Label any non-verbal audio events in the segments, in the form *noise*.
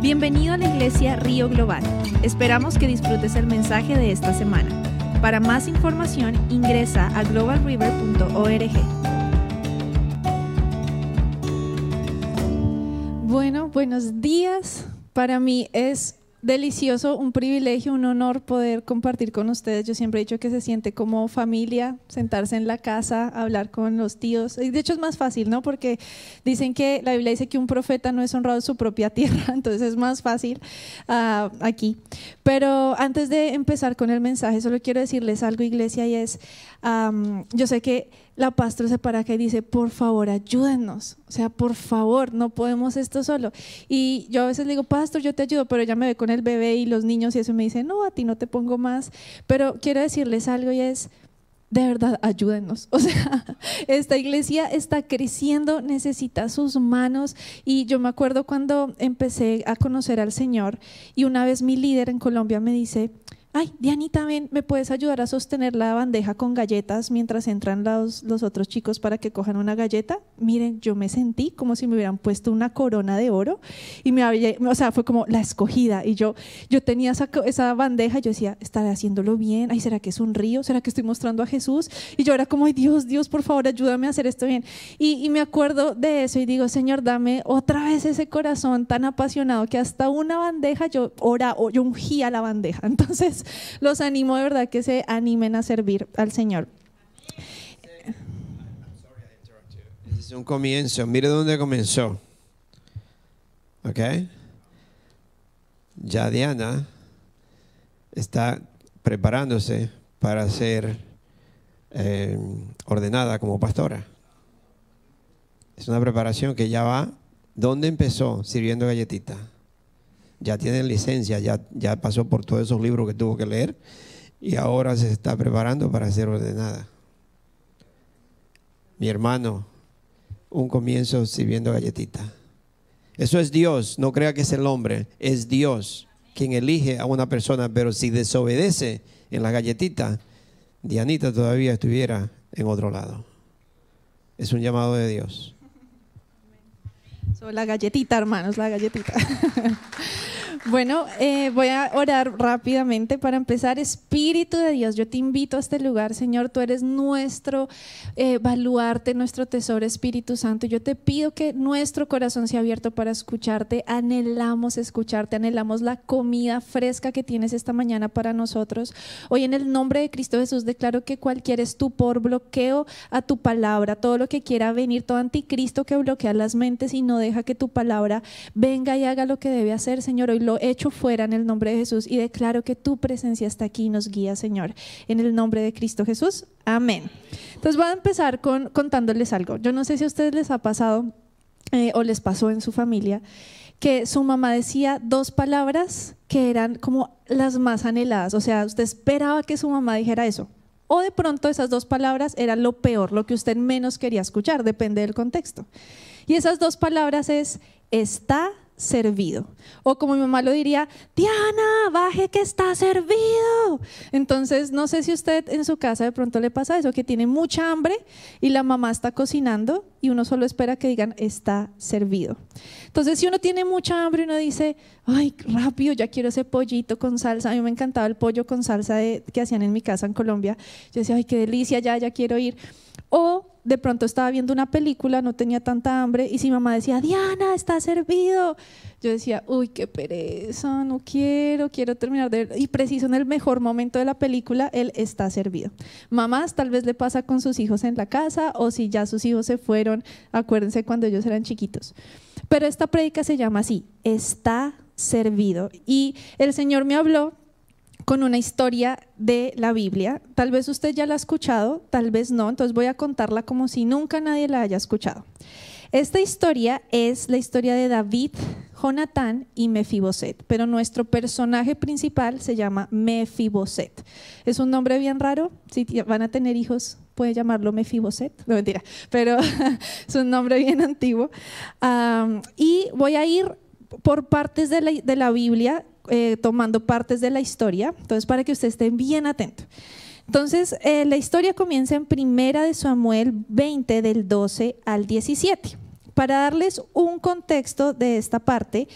Bienvenido a la iglesia Río Global. Esperamos que disfrutes el mensaje de esta semana. Para más información ingresa a globalriver.org. Bueno, buenos días. Para mí es delicioso, un privilegio, un honor poder compartir con ustedes. Yo siempre he dicho que se siente como familia, sentarse en la casa, hablar con los tíos. De hecho es más fácil, ¿no? Porque dicen que la Biblia dice que un profeta no es honrado en su propia *laughs* tierra, entonces es más fácil uh, aquí. Pero antes de empezar con el mensaje, solo quiero decirles algo, iglesia, y es, yo sé que la pastora se para acá y dice, por favor, ayúdennos. O sea, por favor, no podemos esto solo. Y yo a veces le digo, pastor, yo te ayudo, pero ella me ve con el bebé y los niños y eso me dice, no, a ti no te pongo más. Pero quiero decirles algo y es, de verdad, ayúdennos. *laughs* O sea, esta iglesia está creciendo, necesita sus manos. Y yo me acuerdo cuando empecé a conocer al Señor y una vez mi líder en Colombia me dice, ay, Dianita, ven, ¿me puedes ayudar a sostener la bandeja con galletas mientras entran los, los otros chicos para que cojan una galleta? Miren, yo me sentí como si me hubieran puesto una corona de oro y me había, o sea, fue como la escogida y yo, yo tenía esa, esa bandeja y yo decía, estaré haciéndolo bien, ay, ¿será que es un río? ¿Será que estoy mostrando a Jesús? Y yo era como, ay, Dios, Dios, por favor, ayúdame a hacer esto bien. Y, y me acuerdo de eso y digo, Señor, dame otra vez ese corazón tan apasionado que hasta una bandeja yo ora, o yo ungía la bandeja. *laughs* Entonces, los animo de verdad que se animen a servir al Señor. Es un comienzo. Mire dónde comenzó. ¿Ok? Ya Diana está preparándose para ser eh, ordenada como pastora. Es una preparación que ya va. ¿Dónde empezó? Sirviendo galletita ya tiene licencia, ya, ya pasó por todos esos libros que tuvo que leer y ahora se está preparando para ser ordenada. Mi hermano, un comienzo sirviendo galletita. Eso es Dios, no crea que es el hombre, es Dios quien elige a una persona, pero si desobedece en la galletita, Dianita todavía estuviera en otro lado. Es un llamado de Dios. So, la galletita, hermanos, la galletita. *laughs* Bueno, eh, voy a orar rápidamente para empezar. Espíritu de Dios, yo te invito a este lugar, Señor. Tú eres nuestro eh, baluarte, nuestro tesoro, Espíritu Santo. Yo te pido que nuestro corazón sea abierto para escucharte. Anhelamos escucharte, anhelamos la comida fresca que tienes esta mañana para nosotros. Hoy, en el nombre de Cristo Jesús, declaro que cualquier estupor, bloqueo a tu palabra, todo lo que quiera venir, todo anticristo que bloquea las mentes y no deja que tu palabra venga y haga lo que debe hacer, Señor. Hoy lo hecho fuera en el nombre de Jesús y declaro que tu presencia está aquí y nos guía, Señor, en el nombre de Cristo Jesús. Amén. Entonces voy a empezar con contándoles algo. Yo no sé si a ustedes les ha pasado eh, o les pasó en su familia que su mamá decía dos palabras que eran como las más anheladas. O sea, usted esperaba que su mamá dijera eso. O de pronto esas dos palabras eran lo peor, lo que usted menos quería escuchar, depende del contexto. Y esas dos palabras es está servido. O como mi mamá lo diría, Diana, baje que está servido. Entonces, no sé si usted en su casa de pronto le pasa eso, que tiene mucha hambre y la mamá está cocinando y uno solo espera que digan, está servido. Entonces, si uno tiene mucha hambre, uno dice, ay, rápido, ya quiero ese pollito con salsa. A mí me encantaba el pollo con salsa que hacían en mi casa en Colombia. Yo decía, ay, qué delicia, ya, ya quiero ir. O de pronto estaba viendo una película, no tenía tanta hambre, y si mamá decía, Diana, está servido, yo decía, uy, qué pereza, no quiero, quiero terminar de. Y preciso en el mejor momento de la película, él está servido. Mamás, tal vez le pasa con sus hijos en la casa, o si ya sus hijos se fueron, acuérdense cuando ellos eran chiquitos. Pero esta prédica se llama así, está servido. Y el Señor me habló con una historia de la Biblia. Tal vez usted ya la ha escuchado, tal vez no, entonces voy a contarla como si nunca nadie la haya escuchado. Esta historia es la historia de David, Jonatán y Mefiboset, pero nuestro personaje principal se llama Mefiboset. Es un nombre bien raro, si van a tener hijos puede llamarlo Mefiboset, no mentira, pero *laughs* es un nombre bien antiguo. y voy a ir por partes de la, de la Biblia eh, tomando partes de la historia, entonces para que ustedes estén bien atentos. Entonces, eh, la historia comienza en Primera de Samuel 20 del 12 al 17. Para darles un contexto de esta parte,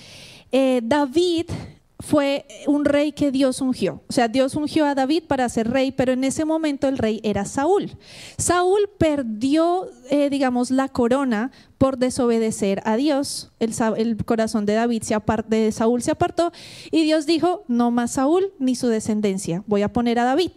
eh, David fue un rey que Dios ungió. O sea, Dios ungió a David para ser rey, pero en ese momento el rey era Saúl. Saúl perdió, eh, digamos, la corona por desobedecer a Dios. El, corazón de David se de Saúl se apartó y Dios dijo, no más Saúl ni su descendencia, voy a poner a David.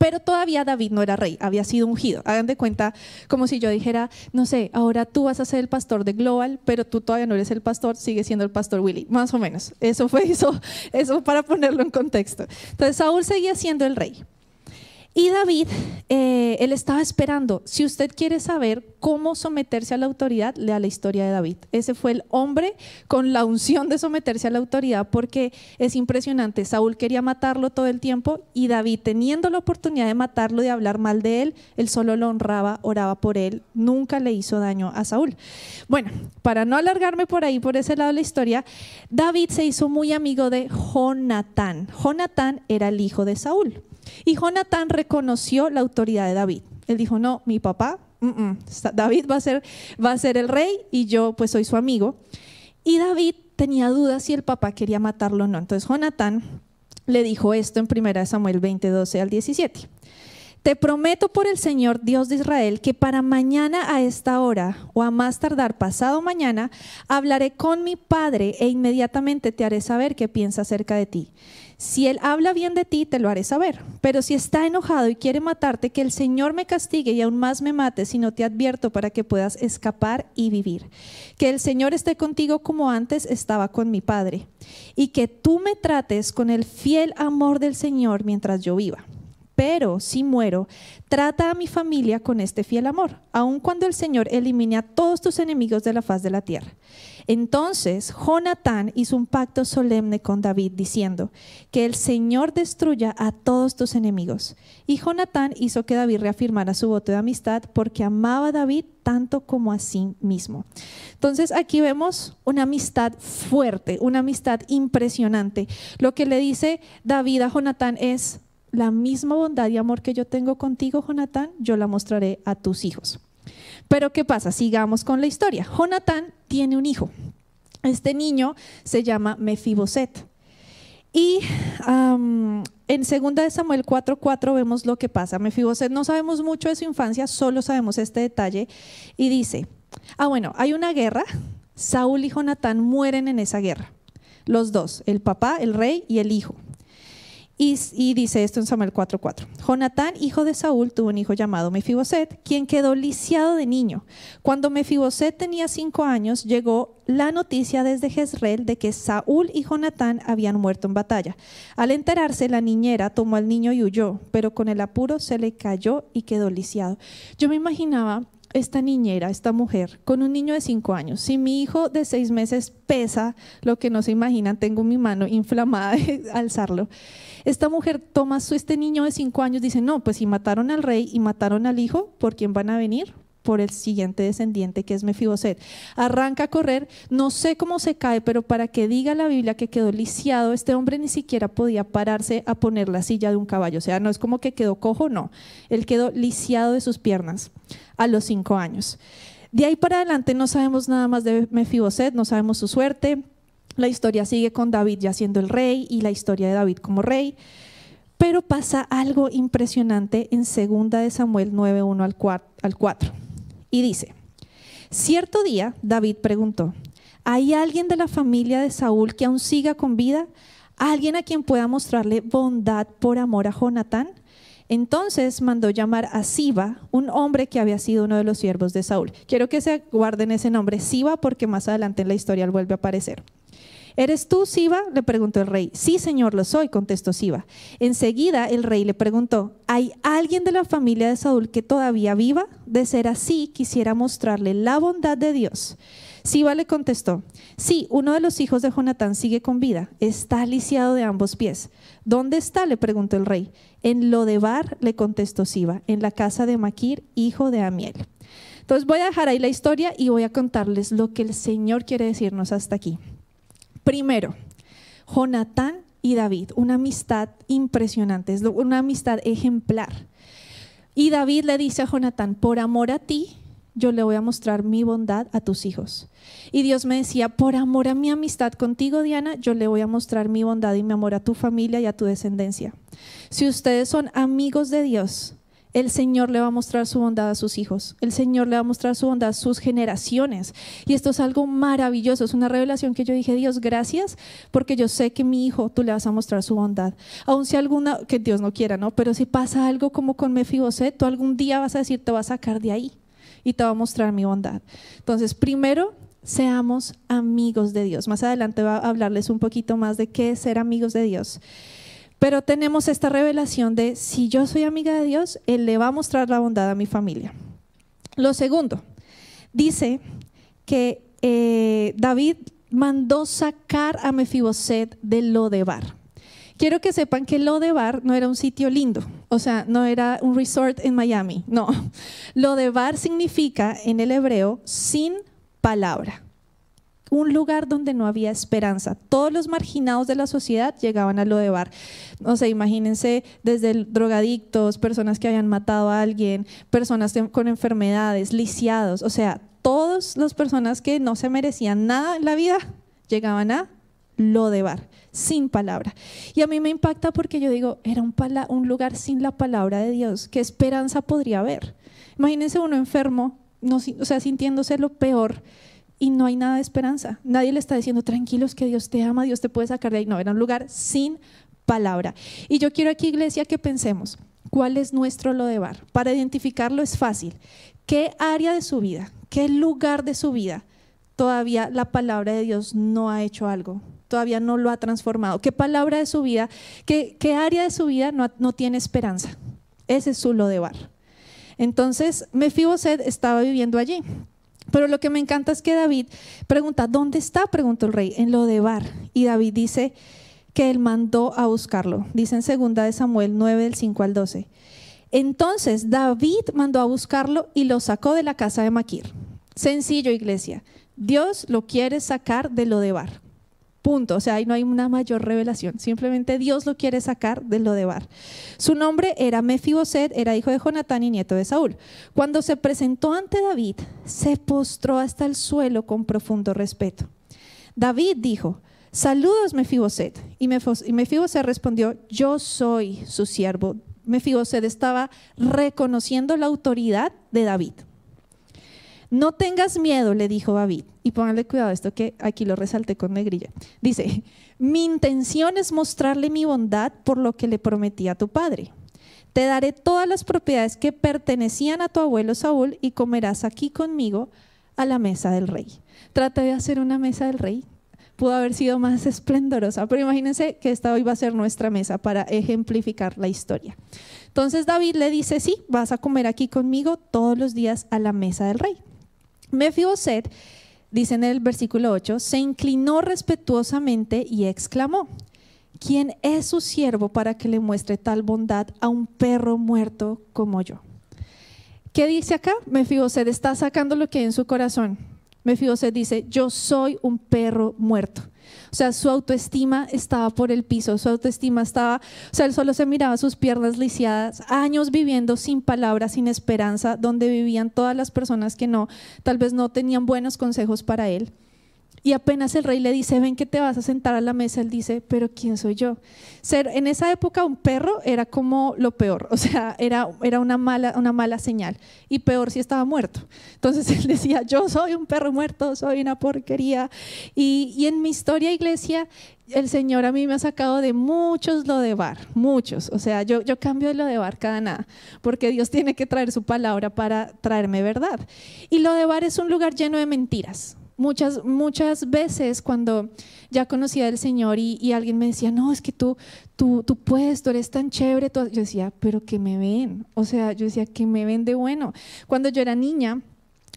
Pero todavía David no era rey, había sido ungido. Hagan de cuenta como si yo dijera, no sé, ahora tú vas a ser el pastor de Global, pero tú todavía no eres el pastor, sigue siendo el pastor Willy, más o menos. Eso fue *laughs* eso, eso para ponerlo en contexto. Entonces Saúl seguía siendo el rey. Y David, eh, él estaba esperando. Si usted quiere saber cómo someterse a la autoridad, lea la historia de David. Ese fue el hombre con la unción de someterse a la autoridad porque es impresionante. Saúl quería matarlo todo el tiempo y David, teniendo la oportunidad de matarlo, de hablar mal de él, él solo lo honraba, oraba por él, nunca le hizo daño a Saúl. Bueno, para no alargarme por ahí, por ese lado de la historia, David se hizo muy amigo de Jonatán. Jonatán era el hijo de Saúl. Y Jonatán reconoció la autoridad de David. Él dijo, no, mi papá, David va a, ser, va a ser el rey y yo pues soy su amigo. Y David tenía dudas si el papá quería matarlo o no. Entonces Jonatán le dijo esto en 1 Samuel 20, 12 al 17. Te prometo por el Señor Dios de Israel que para mañana a esta hora o a más tardar pasado mañana hablaré con mi padre e inmediatamente te haré saber qué piensa acerca de ti. Si él habla bien de ti, te lo haré saber. Pero si está enojado y quiere matarte, que el Señor me castigue y aún más me mate, si no te advierto para que puedas escapar y vivir. Que el Señor esté contigo como antes estaba con mi Padre. Y que tú me trates con el fiel amor del Señor mientras yo viva pero si muero, trata a mi familia con este fiel amor, aun cuando el Señor elimine a todos tus enemigos de la faz de la tierra. Entonces Jonatán hizo un pacto solemne con David, diciendo, que el Señor destruya a todos tus enemigos. Y Jonatán hizo que David reafirmara su voto de amistad porque amaba a David tanto como a sí mismo. Entonces aquí vemos una amistad fuerte, una amistad impresionante. Lo que le dice David a Jonatán es, la misma bondad y amor que yo tengo contigo, Jonatán, yo la mostraré a tus hijos. Pero ¿qué pasa? Sigamos con la historia. Jonatán tiene un hijo. Este niño se llama Mefiboset. Y en 2 de Samuel 4:4 vemos lo que pasa. Mefiboset no sabemos mucho de su infancia, solo sabemos este detalle. Y dice, ah bueno, hay una guerra, Saúl y Jonatán mueren en esa guerra. Los dos, el papá, el rey y el hijo. Y, dice esto en Samuel 4:4. Jonatán, hijo de Saúl, tuvo un hijo llamado Mefiboset, quien quedó lisiado de niño. Cuando Mefiboset tenía cinco años, llegó la noticia desde Jezreel de que Saúl y Jonatán habían muerto en batalla. Al enterarse, la niñera tomó al niño y huyó, pero con el apuro se le cayó y quedó lisiado. Yo me imaginaba esta niñera, esta mujer, con un niño de cinco años. Si mi hijo de seis meses pesa lo que no se imaginan, tengo mi mano inflamada *laughs* de alzarlo. Esta mujer toma su, este niño de cinco años, dice, no, pues si mataron al rey y mataron al hijo, ¿por quién van a venir? por el siguiente descendiente que es Mefiboset. Arranca a correr, no sé cómo se cae, pero para que diga la Biblia que quedó lisiado, este hombre ni siquiera podía pararse a poner la silla de un caballo. O sea, no es como que quedó cojo, no. Él quedó lisiado de sus piernas a los cinco años. De ahí para adelante no sabemos nada más de Mefiboset, no sabemos su suerte. La historia sigue con David ya siendo el rey y la historia de David como rey. Pero pasa algo impresionante en 2 de Samuel 9:1 al 4. Y dice, cierto día David preguntó, ¿hay alguien de la familia de Saúl que aún siga con vida? ¿Alguien a quien pueda mostrarle bondad por amor a Jonatán? Entonces mandó llamar a Siba, un hombre que había sido uno de los siervos de Saúl. Quiero que se guarden ese nombre, Siba, porque más adelante en la historia él vuelve a aparecer. ¿Eres tú, Siba? le preguntó el rey. Sí, señor, lo soy, contestó Siba. Enseguida el rey le preguntó, ¿hay alguien de la familia de Saúl que todavía viva? De ser así, quisiera mostrarle la bondad de Dios. Siba le contestó, sí, uno de los hijos de Jonatán sigue con vida, está lisiado de ambos pies. ¿Dónde está? le preguntó el rey. En Lodebar, le contestó Siba, en la casa de Maquir, hijo de Amiel. Entonces voy a dejar ahí la historia y voy a contarles lo que el Señor quiere decirnos hasta aquí. Primero, Jonatán y David, una amistad impresionante, es una amistad ejemplar. Y David le dice a Jonatán, por amor a ti, yo le voy a mostrar mi bondad a tus hijos. Y Dios me decía, por amor a mi amistad contigo, Diana, yo le voy a mostrar mi bondad y mi amor a tu familia y a tu descendencia. Si ustedes son amigos de Dios, el Señor le va a mostrar su bondad a sus hijos. El Señor le va a mostrar su bondad a sus generaciones. Y esto es algo maravilloso. Es una revelación que yo dije, Dios, gracias, porque yo sé que mi hijo, tú le vas a mostrar su bondad. Aun si alguna, que Dios no quiera, ¿no? Pero si pasa algo como con Mefiboset, tú algún día vas a decir, te va a sacar de ahí y te va a mostrar mi bondad. Entonces, primero, seamos amigos de Dios. Más adelante va a hablarles un poquito más de qué es ser amigos de Dios. Pero tenemos esta revelación de si yo soy amiga de Dios, Él le va a mostrar la bondad a mi familia. Lo segundo, dice que eh, David mandó sacar a Mefiboset de Lodebar. Quiero que sepan que Lodebar no era un sitio lindo, o sea, no era un resort en Miami, no. *laughs* Lodebar significa en el hebreo sin palabra un lugar donde no había esperanza. Todos los marginados de la sociedad llegaban a lo de bar. O sea, imagínense desde drogadictos, personas que habían matado a alguien, personas con enfermedades, lisiados, o sea, todas las personas que no se merecían nada en la vida llegaban a lo de bar, sin palabra. Y a mí me impacta porque yo digo, era un, lugar sin la palabra de Dios, ¿qué esperanza podría haber? Imagínense uno enfermo, no, o sea, sintiéndose lo peor y no hay nada de esperanza. Nadie le está diciendo, tranquilos, que Dios te ama, Dios te puede sacar de ahí. No, era un lugar sin palabra. Y yo quiero aquí, iglesia, que pensemos, ¿cuál es nuestro Lodebar? Para identificarlo es fácil. ¿Qué área de su vida, qué lugar de su vida todavía la palabra de Dios no ha hecho algo? Todavía no lo ha transformado. ¿Qué palabra de su vida, qué, área de su vida no, no tiene esperanza? Ese es su Lodebar. Entonces, Mefiboset estaba viviendo allí. Pero lo que me encanta es que David pregunta, ¿dónde está? Preguntó el rey, en lo de Bar. Y David dice que él mandó a buscarlo. Dice en segunda de Samuel 9 del 5 al 12. Entonces David mandó a buscarlo y lo sacó de la casa de Maquir. Sencillo, iglesia. Dios lo quiere sacar de lo de Bar. Punto. O sea, ahí no hay una mayor revelación. Simplemente Dios lo quiere sacar de lo de Bar. Su nombre era Mefiboset, era hijo de Jonatán y nieto de Saúl. Cuando se presentó ante David, se postró hasta el suelo con profundo respeto. David dijo, saludos Mefiboset. Y Mefiboset respondió, yo soy su siervo. Mefiboset estaba reconociendo la autoridad de David. No tengas miedo, le dijo David. Y póngale cuidado esto que aquí lo resalté con negrilla. Dice, mi intención es mostrarle mi bondad por lo que le prometí a tu padre. Te daré todas las propiedades que pertenecían a tu abuelo Saúl y comerás aquí conmigo a la mesa del rey. Trata de hacer una mesa del rey. Pudo haber sido más esplendorosa, pero imagínense que esta hoy va a ser nuestra mesa para ejemplificar la historia. Entonces David le dice, sí, vas a comer aquí conmigo todos los días a la mesa del rey. Mefiboset, dice en el versículo 8, se inclinó respetuosamente y exclamó, ¿quién es su siervo para que le muestre tal bondad a un perro muerto como yo? ¿Qué dice acá? Mefiboset está sacando lo que hay en su corazón. Mefiboset dice, yo soy un perro muerto. O sea, su autoestima estaba por el piso, su autoestima estaba, o sea, él solo se miraba sus piernas lisiadas, años viviendo sin palabras, sin esperanza, donde vivían todas las personas que no, tal vez no tenían buenos consejos para él. Y apenas el rey le dice, ven que te vas a sentar a la mesa, él dice, pero ¿quién soy yo? Ser, en esa época un perro era como lo peor, *laughs* o sea, era, era una, mala, una mala señal. Y peor si estaba muerto. Entonces *laughs* él decía, yo soy un perro muerto, soy una porquería. Y, y en mi historia, iglesia, el Señor a mí me ha sacado de muchos lo de bar, muchos. O sea, yo, yo cambio lo de bar cada nada, porque Dios tiene que traer su palabra para traerme verdad. Y lo de bar es un lugar lleno de mentiras. Muchas, muchas veces cuando ya conocía al Señor y, alguien me decía, no, es que tú, tú, tú puedes, tú eres tan chévere, yo decía, pero que me ven, o sea, yo decía, que me ven de bueno. Cuando yo era niña,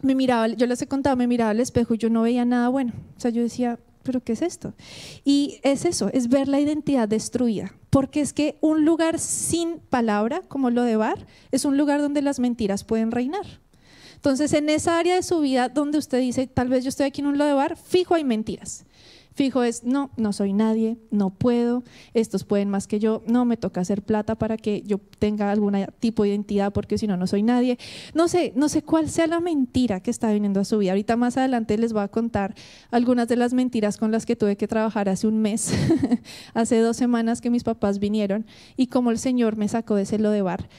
me miraba, yo les he contado, me miraba al espejo y yo no veía nada bueno. O sea, yo decía, pero ¿qué es esto? Y es eso, es ver la identidad destruida. Porque es que un lugar sin palabra, como lo de Bar, es un lugar donde las mentiras pueden reinar. Entonces, en esa área de su vida donde usted dice, tal vez yo estoy aquí en un bar, fijo hay mentiras. Fijo es, no, no soy nadie, no puedo, estos pueden más que yo, no me toca hacer plata para que yo tenga algún tipo de identidad porque si no, no soy nadie. No sé, no sé cuál sea la mentira que está viniendo a su vida. Ahorita más adelante les voy a contar algunas de las mentiras con las que tuve que trabajar hace un mes, *laughs* hace dos semanas que mis papás vinieron y cómo el Señor me sacó de ese lodebar.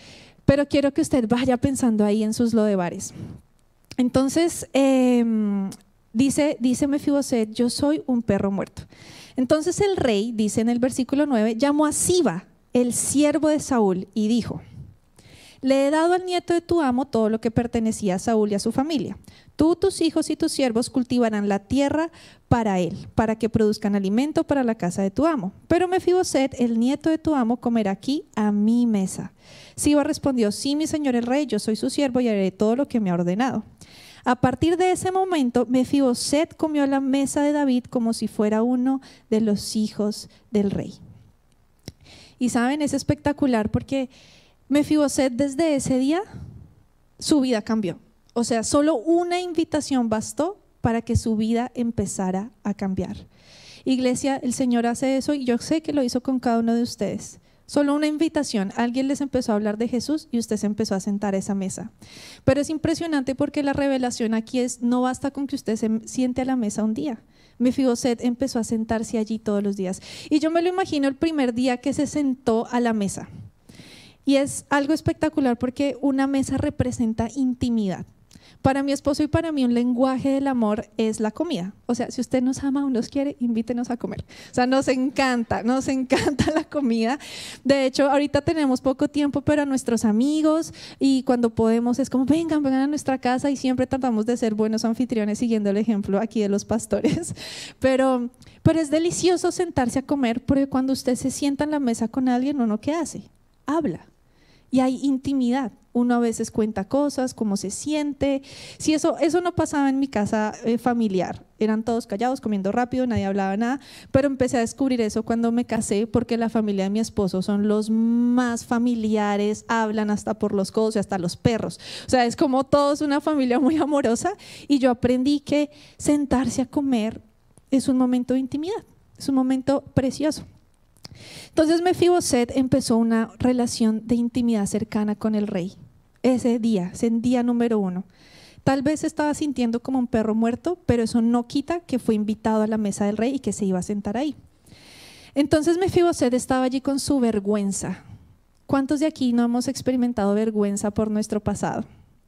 Pero quiero que usted vaya pensando ahí en sus lodebares. Entonces, eh, Dice, dice Mefiboset, yo soy un perro muerto. Entonces el rey, dice en el versículo 9, llamó a Siba, el siervo de Saúl, y dijo, le he dado al nieto de tu amo todo lo que pertenecía a Saúl y a su familia. Tú, tus hijos y tus siervos cultivarán la tierra para él, para que produzcan alimento para la casa de tu amo. Pero Mefiboset, el nieto de tu amo, comerá aquí a mi mesa. Siba respondió, sí, mi señor el rey, yo soy su siervo y haré todo lo que me ha ordenado. A partir de ese momento, Mefiboset comió a la mesa de David como si fuera uno de los hijos del rey. Y saben, es espectacular porque Mefiboset desde ese día su vida cambió. O sea, solo una invitación bastó para que su vida empezara a cambiar. Iglesia, el Señor hace eso y yo sé que lo hizo con cada uno de ustedes. Solo una invitación. Alguien les empezó a hablar de Jesús y usted se empezó a sentar a esa mesa. Pero es impresionante porque la revelación aquí es, no basta con que usted se siente a la mesa un día. Mefiboset empezó a sentarse allí todos los días. Y yo me lo imagino el primer día que se sentó a la mesa. Y es algo espectacular porque una mesa representa intimidad. Para mi esposo y para mí un lenguaje del amor es la comida. O sea, si usted nos ama o nos quiere, invítenos a comer. O sea, nos encanta, nos *laughs* encanta la comida. De hecho, ahorita tenemos poco tiempo, pero a nuestros amigos y cuando podemos es como, vengan, vengan a nuestra casa y siempre tratamos de ser buenos anfitriones siguiendo el ejemplo aquí de los pastores. *laughs* Pero, pero es delicioso sentarse a comer porque cuando usted se sienta en la mesa con alguien, uno qué hace? Habla. Y hay intimidad uno a veces cuenta cosas, cómo se siente. Si eso, eso no pasaba en mi casa eh, familiar, eran todos callados, comiendo rápido, nadie hablaba nada, pero empecé a descubrir eso cuando me casé, porque la familia de mi esposo son los más familiares, hablan hasta por los codos y hasta los perros. O sea, es como todos una familia muy amorosa y yo aprendí que sentarse a comer es un momento de intimidad, es un momento precioso. Entonces Mefiboset empezó una relación de intimidad cercana con el rey ese día, ese día número uno. Tal vez estaba sintiendo como un perro muerto, pero eso no quita que fue invitado a la mesa del rey y que se iba a sentar ahí. Entonces Mefiboset estaba allí con su vergüenza. ¿Cuántos de aquí no hemos experimentado vergüenza por nuestro pasado?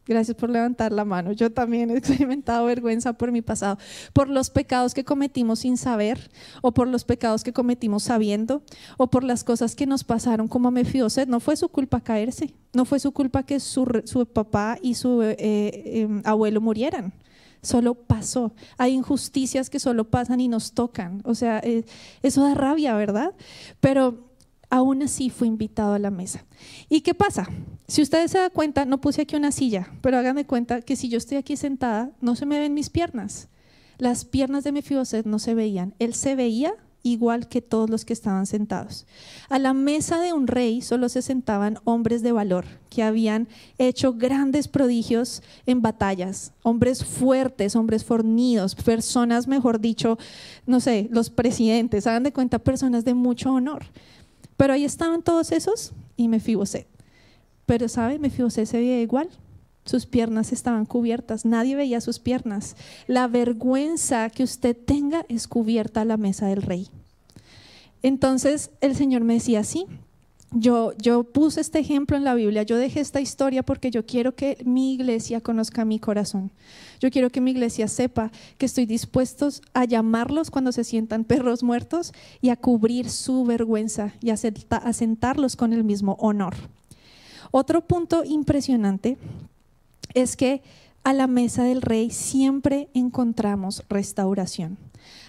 Gracias por levantar la mano. Yo también he experimentado vergüenza por mi pasado, por los pecados que cometimos sin saber, o por los pecados que cometimos sabiendo, o por las cosas que nos pasaron como a Mefiboset. No fue su culpa caerse, no fue su culpa que su, papá y su eh, em, abuelo murieran. Solo pasó. Hay injusticias que solo pasan y nos tocan. O sea, eh, eso da rabia, ¿verdad? Pero aún así fue invitado a la mesa. ¿Y qué pasa? Si ustedes se dan cuenta, no puse aquí una silla, pero háganme cuenta que si yo estoy aquí sentada, no se me ven mis piernas. Las piernas de Mefiboset no se veían. Él se veía igual que todos los que estaban sentados. A la mesa de un rey solo se sentaban hombres de valor, que habían hecho grandes prodigios en batallas, hombres fuertes, hombres fornidos, personas, mejor dicho, no sé, los presidentes, hagan de cuenta, personas de mucho honor. Pero ahí estaban todos esos y Mefiboset. Pero, ¿sabe? Mefiboset se veía igual. Sus piernas estaban cubiertas, nadie veía sus piernas. La vergüenza que usted tenga es cubierta a la mesa del rey. Entonces el Señor me decía, sí, yo, puse este ejemplo en la Biblia, yo dejé esta historia porque yo quiero que mi iglesia conozca mi corazón. Yo quiero que mi iglesia sepa que estoy dispuesto a llamarlos cuando se sientan perros muertos y a cubrir su vergüenza y a sentarlos con el mismo honor. Otro punto impresionante es que a la mesa del rey siempre encontramos restauración.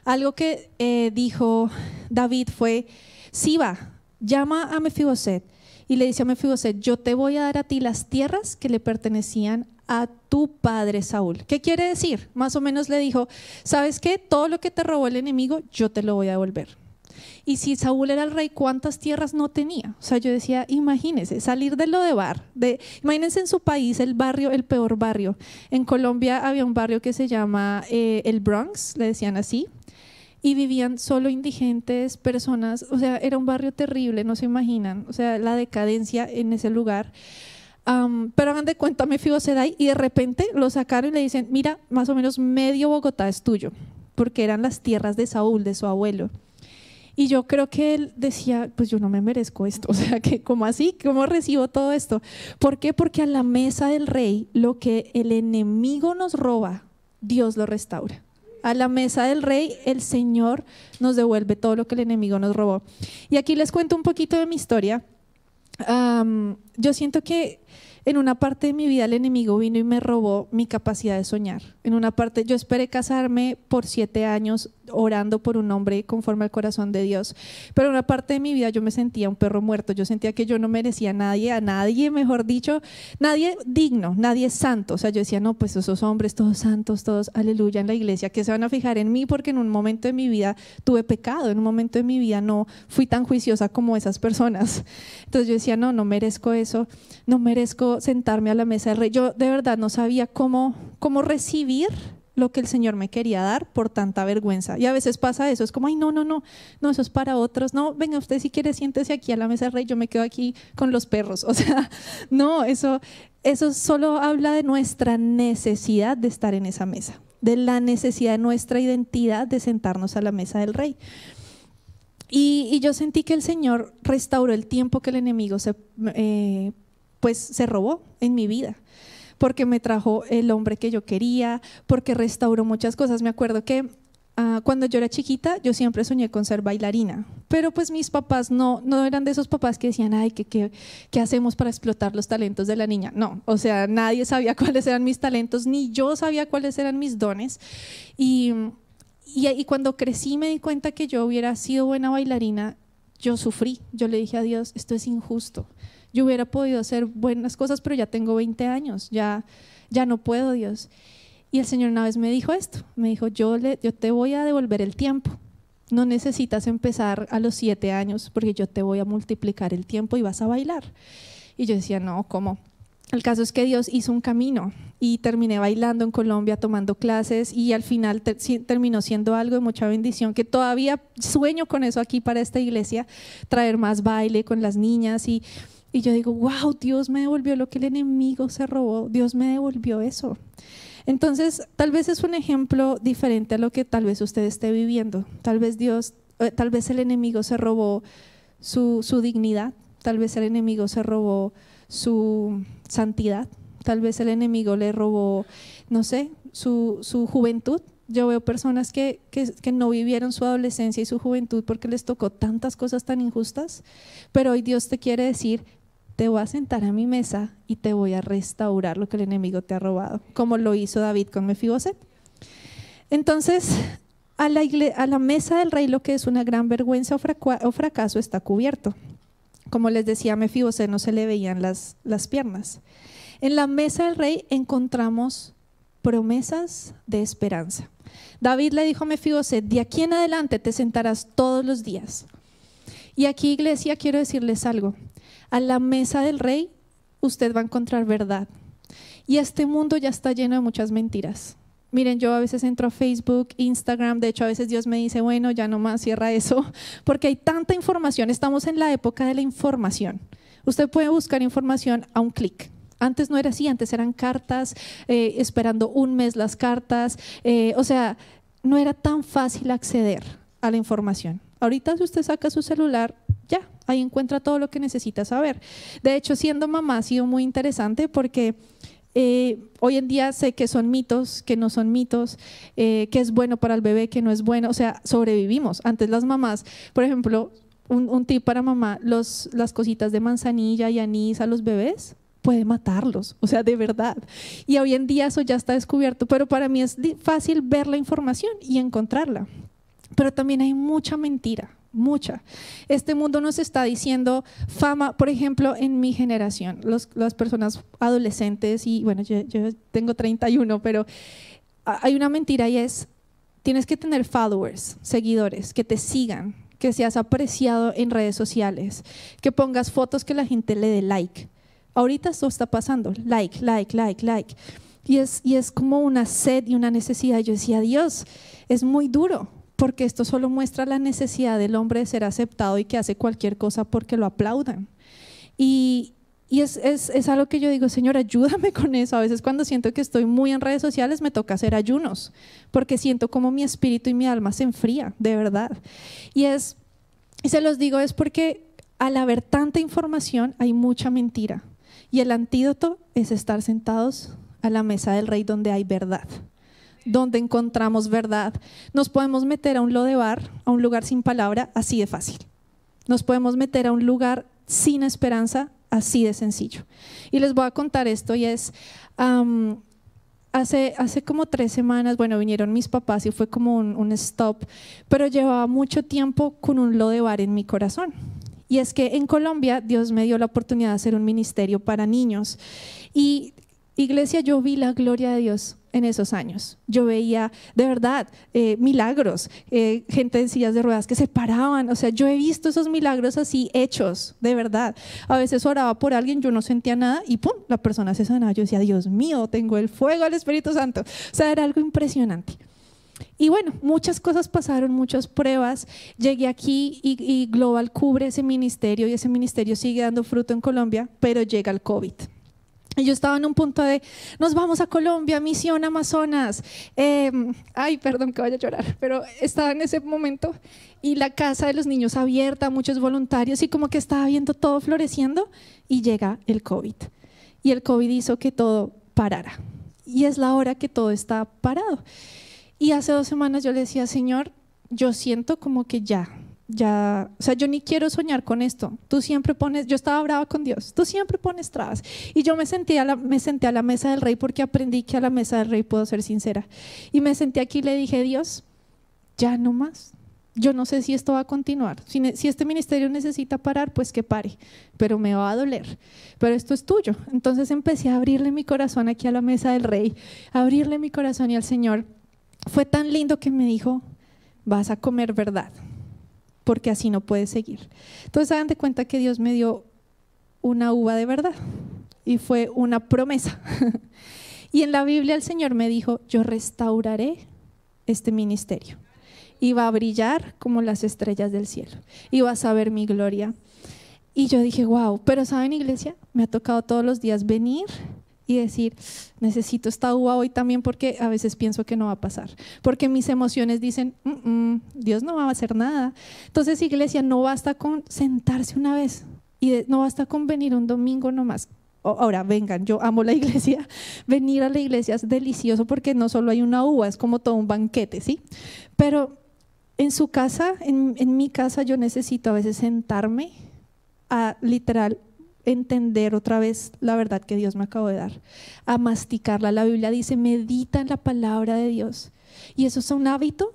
Algo que eh, dijo David fue, Siba, llama a Mefiboset y le dice a Mefiboset, yo te voy a dar a ti las tierras que le pertenecían a tu padre Saúl. ¿Qué quiere decir? Más o menos le dijo, ¿sabes qué? Todo lo que te robó el enemigo, yo te lo voy a devolver. Y si Saúl era el rey, ¿cuántas tierras no tenía? O sea, yo decía, imagínense, salir de lo de bar, de, imagínense en su país el barrio, el peor barrio. En Colombia había un barrio que se llama eh, el Bronx, le decían así, y vivían solo indigentes, personas, o sea, era un barrio terrible, no se imaginan, o sea, la decadencia en ese lugar. pero hagan de cuenta, me a Sedai y de repente lo sacaron y le dicen, mira, más o menos medio Bogotá es tuyo, porque eran las tierras de Saúl, de su abuelo. Y yo creo que él decía, pues yo no me merezco esto, *laughs* o sea, que como así, ¿cómo recibo todo esto? ¿Por qué? Porque a la mesa del rey lo que el enemigo nos roba, Dios lo restaura. A la mesa del rey, el Señor nos devuelve todo lo que el enemigo nos robó. Y aquí les cuento un poquito de mi historia. yo siento que en una parte de mi vida el enemigo vino y me robó mi capacidad de soñar. En una parte, yo esperé casarme por siete años orando por un hombre conforme al corazón de Dios, pero una parte de mi vida yo me sentía un perro muerto, yo sentía que yo no merecía a nadie, a nadie, mejor dicho, nadie digno, nadie santo. O sea, yo decía, no, pues esos hombres, todos santos, todos, aleluya, en la iglesia, que se van a fijar en mí porque en un momento de mi vida tuve pecado, en un momento de mi vida no fui tan juiciosa como esas personas. Entonces yo decía, no, no merezco eso, no merezco sentarme a la mesa del rey. Yo de verdad no sabía cómo, cómo recibir lo que el Señor me quería dar por tanta vergüenza. Y a veces pasa eso, es como, ay, no, no, no, no, eso es para otros. No, venga, usted si quiere, siéntese aquí a la mesa del rey, yo me quedo aquí con los perros. *laughs* O sea, no, eso, eso solo habla de nuestra necesidad de estar en esa mesa, de la necesidad de nuestra identidad de sentarnos a la mesa del rey. Y, yo sentí que el Señor restauró el tiempo que el enemigo eh, pues se robó en mi vida porque me trajo el hombre que yo quería, porque restauró muchas cosas. Me acuerdo que ah, cuando yo era chiquita, yo siempre soñé con ser bailarina, pero pues mis papás no, no eran de esos papás que decían, ay, ¿qué, qué, qué hacemos para explotar los talentos de la niña? No, o sea, nadie sabía *laughs* cuáles eran mis talentos, ni yo sabía cuáles eran mis dones. Y, y, y cuando crecí me di cuenta que yo hubiera sido buena bailarina, yo sufrí, yo le dije a Dios, esto es injusto yo hubiera podido hacer buenas cosas, pero ya tengo 20 años, ya, ya no puedo, Dios. Y el Señor una vez me dijo esto, me dijo, yo, le, yo te voy a devolver el tiempo. No necesitas empezar a los siete años porque yo te voy a multiplicar el tiempo y vas a bailar. Y yo decía, no, ¿cómo? El caso es que Dios hizo un camino y terminé bailando en Colombia, tomando clases y al final terminó siendo algo de mucha bendición, que todavía sueño con eso aquí para esta iglesia, traer más baile con las niñas y y yo digo, wow, Dios me devolvió lo que el enemigo se robó, Dios me devolvió eso. Entonces, tal vez es un ejemplo diferente a lo que tal vez usted esté viviendo. Tal vez Dios, eh, tal vez el enemigo se robó su, su dignidad, tal vez el enemigo se robó su santidad, tal vez el enemigo le robó, no sé, su, su juventud. Yo veo personas que, que, que, no vivieron su adolescencia y su juventud porque les tocó tantas cosas tan injustas, pero hoy Dios te quiere decir, te voy a sentar a mi mesa y te voy a restaurar lo que el enemigo te ha robado, como lo hizo David con Mefiboset. Entonces, a la, mesa del rey lo que es una gran vergüenza o, fracaso está cubierto. Como les decía, a Mefiboset no se le veían las, las piernas. En la mesa del rey encontramos promesas de esperanza. David le dijo a Mefiboset, de aquí en adelante te sentarás todos los días. Y aquí, iglesia, quiero decirles algo. A la mesa del rey usted va a encontrar verdad. Y este mundo ya está lleno de muchas mentiras. Miren, yo a veces entro a Facebook, Instagram, de hecho a veces Dios me dice, bueno, ya no más, cierra eso, *laughs* porque hay tanta información, estamos en la época de la información. Usted puede buscar información a un clic. Antes no era así, antes eran cartas, eh, esperando un mes las cartas, eh, o sea, no era tan fácil acceder a la información. Ahorita si usted saca su celular, ya, ahí encuentra todo lo que necesita saber. De hecho, siendo mamá ha sido muy interesante porque eh, hoy en día sé que son mitos, que no son mitos, eh, que es bueno para el bebé, que no es bueno, o sea, sobrevivimos. Antes las mamás, por ejemplo, un, tip para mamá, las cositas de manzanilla y anís a los bebés, puede matarlos, o sea, de verdad. Y hoy en día eso ya está descubierto, pero para mí es fácil ver la información y encontrarla. Pero también hay mucha mentira, mucha. Este mundo nos está diciendo fama, por ejemplo, en mi generación, las personas adolescentes, y bueno, yo, yo tengo 31, pero hay una mentira y es, tienes que tener followers, seguidores, que te sigan, que seas apreciado en redes sociales, que pongas fotos que la gente le dé like. Ahorita esto está pasando, like, like, like, like. Y es, y es como una sed y una necesidad. Yo decía, Dios, es muy duro porque esto solo muestra la necesidad del hombre de ser aceptado y que hace cualquier cosa porque lo aplaudan. Y, es, es, es, algo que yo digo, Señor, ayúdame con eso. A veces cuando siento que estoy muy en redes sociales me toca hacer ayunos, porque siento como mi espíritu y mi alma se enfría, de verdad. Y es, y se los digo, es porque al haber tanta información hay mucha mentira. Y el antídoto es estar sentados a la mesa del rey donde hay verdad donde encontramos verdad. Nos podemos meter a un lodebar, a un lugar sin palabra, así de fácil. Nos podemos meter a un lugar sin esperanza, así de sencillo. Y les voy a contar esto y es, hace, hace como tres semanas, bueno, vinieron mis papás y fue como un, un stop, pero llevaba mucho tiempo con un lodebar en mi corazón. Y es que en Colombia Dios me dio la oportunidad de hacer un ministerio para niños. Y iglesia, yo vi la gloria de Dios en esos años. Yo veía de verdad eh, milagros, eh, gente en sillas de ruedas que se paraban. O sea, yo he visto esos milagros así hechos, de verdad. A veces oraba por alguien, yo no sentía nada y ¡pum! La persona se sanaba. Yo decía, Dios mío, tengo el fuego del Espíritu Santo. O sea, era algo impresionante. Y bueno, muchas cosas pasaron, muchas pruebas. Llegué aquí y, y Global cubre ese ministerio y ese ministerio sigue dando fruto en Colombia, pero llega el COVID. Yo estaba en un punto de, nos vamos a Colombia, misión Amazonas. Em, ay, perdón que vaya a llorar, pero estaba en ese momento y la casa de los niños abierta, muchos voluntarios y como que estaba viendo todo floreciendo y llega el COVID. Y el COVID hizo que todo parara. Y es la hora que todo está parado. Y hace dos semanas yo le decía, Señor, yo siento como que ya, ya, o sea, yo ni quiero soñar con esto. Tú siempre pones, yo estaba brava con Dios, tú siempre pones trabas. Y yo me senté, a la, me senté a la mesa del rey porque aprendí que a la mesa del rey puedo ser sincera. Y me senté aquí y le dije, Dios, ya no más. Yo no sé si esto va a continuar. Si, este ministerio necesita parar, pues que pare, pero me va a doler. Pero esto es tuyo. Entonces empecé a abrirle mi corazón aquí a la mesa del rey, a abrirle mi corazón y al Señor. Fue tan lindo que me dijo, vas a comer verdad porque así no puede seguir. Entonces hagan de cuenta que Dios me dio una uva de verdad y fue una promesa. *laughs* y en la Biblia el Señor me dijo, yo restauraré este ministerio y va a brillar como las estrellas del cielo y vas a ver mi gloria. Y yo dije, wow, pero ¿saben iglesia? Me ha tocado todos los días venir y decir, necesito esta uva hoy también porque a veces pienso que no va a pasar, porque mis emociones dicen, Dios no va a hacer nada. Entonces, iglesia, no basta con sentarse una vez y no basta con venir un domingo nomás. Ahora, vengan, yo amo la *laughs* iglesia. Venir a la iglesia es delicioso porque no solo hay una uva, es como todo un banquete, ¿sí? Pero en su casa, en, en mi casa, yo necesito a veces sentarme a literal entender otra vez la verdad que Dios me acabó de dar, a masticarla. La Biblia dice, medita en la palabra de Dios. Y eso es un hábito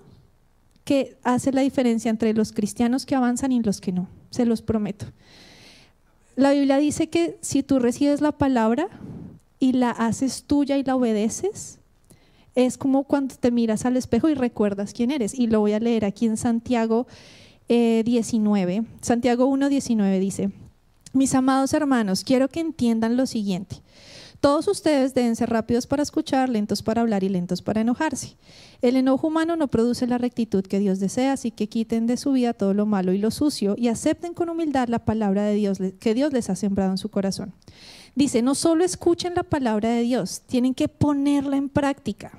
que hace la diferencia entre los cristianos que avanzan y los que no, se los prometo. La Biblia dice que si tú recibes la palabra y la haces tuya y la obedeces, es como cuando te miras al espejo y recuerdas quién eres. Y lo voy a leer aquí en Santiago 19. Eh, Santiago 1, 19 dice, mis amados hermanos, quiero que entiendan lo siguiente. Todos ustedes deben ser rápidos para escuchar, lentos para hablar y lentos para enojarse. El enojo humano no produce la rectitud que Dios desea, así que quiten de su vida todo lo malo y lo sucio y acepten con humildad la palabra de Dios que Dios les ha sembrado en su corazón. Dice, no solo escuchen la palabra de Dios, tienen que ponerla en práctica.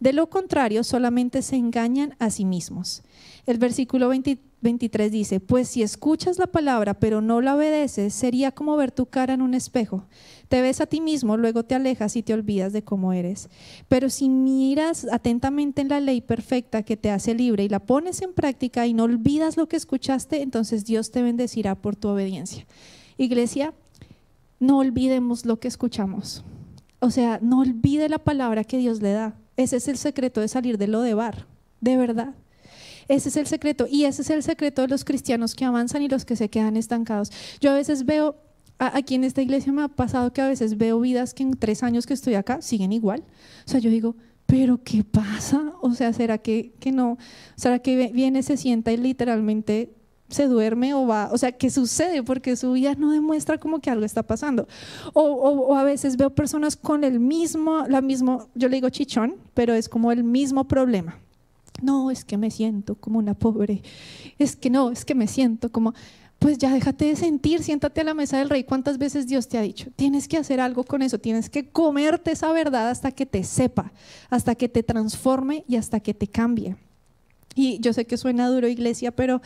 De lo contrario, solamente se engañan a sí mismos. El versículo 23 dice, pues si escuchas la palabra pero no la obedeces, sería como ver tu cara en un espejo. Te ves a ti mismo, luego te alejas y te olvidas de cómo eres. Pero si miras atentamente en la ley perfecta que te hace libre y la pones en práctica y no olvidas lo que escuchaste, entonces Dios te bendecirá por tu obediencia. Iglesia, no olvidemos lo que escuchamos. O sea, no olvide la palabra que Dios le da. Ese es el secreto de salir de lo de bar, de verdad. Ese es el secreto. Y ese es el secreto de los cristianos que avanzan y los que se quedan estancados. Yo a veces veo, aquí en esta iglesia me ha pasado que a veces veo vidas que en tres años que estoy acá siguen igual. O sea, yo digo, pero ¿qué pasa? O sea, ¿será que, que no? ¿Será que viene, se sienta y literalmente se duerme o va, o sea, ¿qué sucede? Porque su vida no demuestra como que algo está pasando. O, o, a veces veo personas con el mismo, la mismo, yo le digo chichón, pero es como el mismo problema no, es que me siento como una pobre, es que no, es que me siento como, pues ya déjate de sentir, siéntate a la mesa del rey. ¿Cuántas veces Dios te ha dicho? Tienes que hacer algo con eso, tienes que comerte esa verdad hasta que te sepa, hasta que te transforme y hasta que te cambie. Y yo sé que suena duro, iglesia, pero,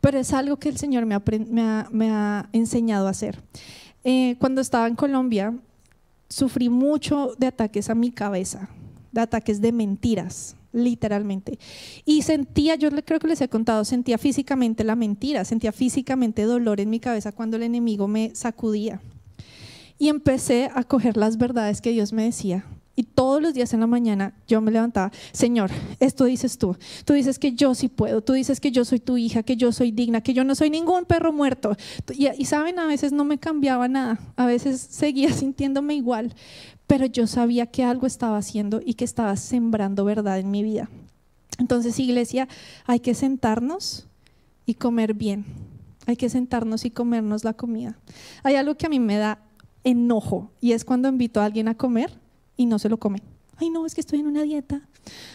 pero es algo que el Señor me ha, me ha, enseñado a hacer. Eh, cuando estaba en Colombia, sufrí mucho de ataques a mi cabeza, de ataques de mentiras, literalmente. Y sentía, yo creo que les he contado, sentía físicamente la mentira, sentía físicamente dolor en mi cabeza cuando el enemigo me sacudía. Y empecé a coger las verdades que Dios me decía y todos los días en la mañana yo me levantaba, Señor, esto dices tú. Tú dices que yo sí puedo. Tú dices que yo soy tu hija, que yo soy digna, que yo no soy ningún perro muerto. Y, y saben, a veces no me cambiaba nada. A veces seguía *laughs* sintiéndome igual. Pero yo sabía que algo estaba haciendo y que estaba sembrando verdad en mi vida. Entonces, iglesia, hay que sentarnos y comer bien. Hay que sentarnos y comernos la comida. Hay algo que a mí me da enojo y es cuando invito a alguien a comer y no se lo come. Ay, no, es que estoy en una dieta.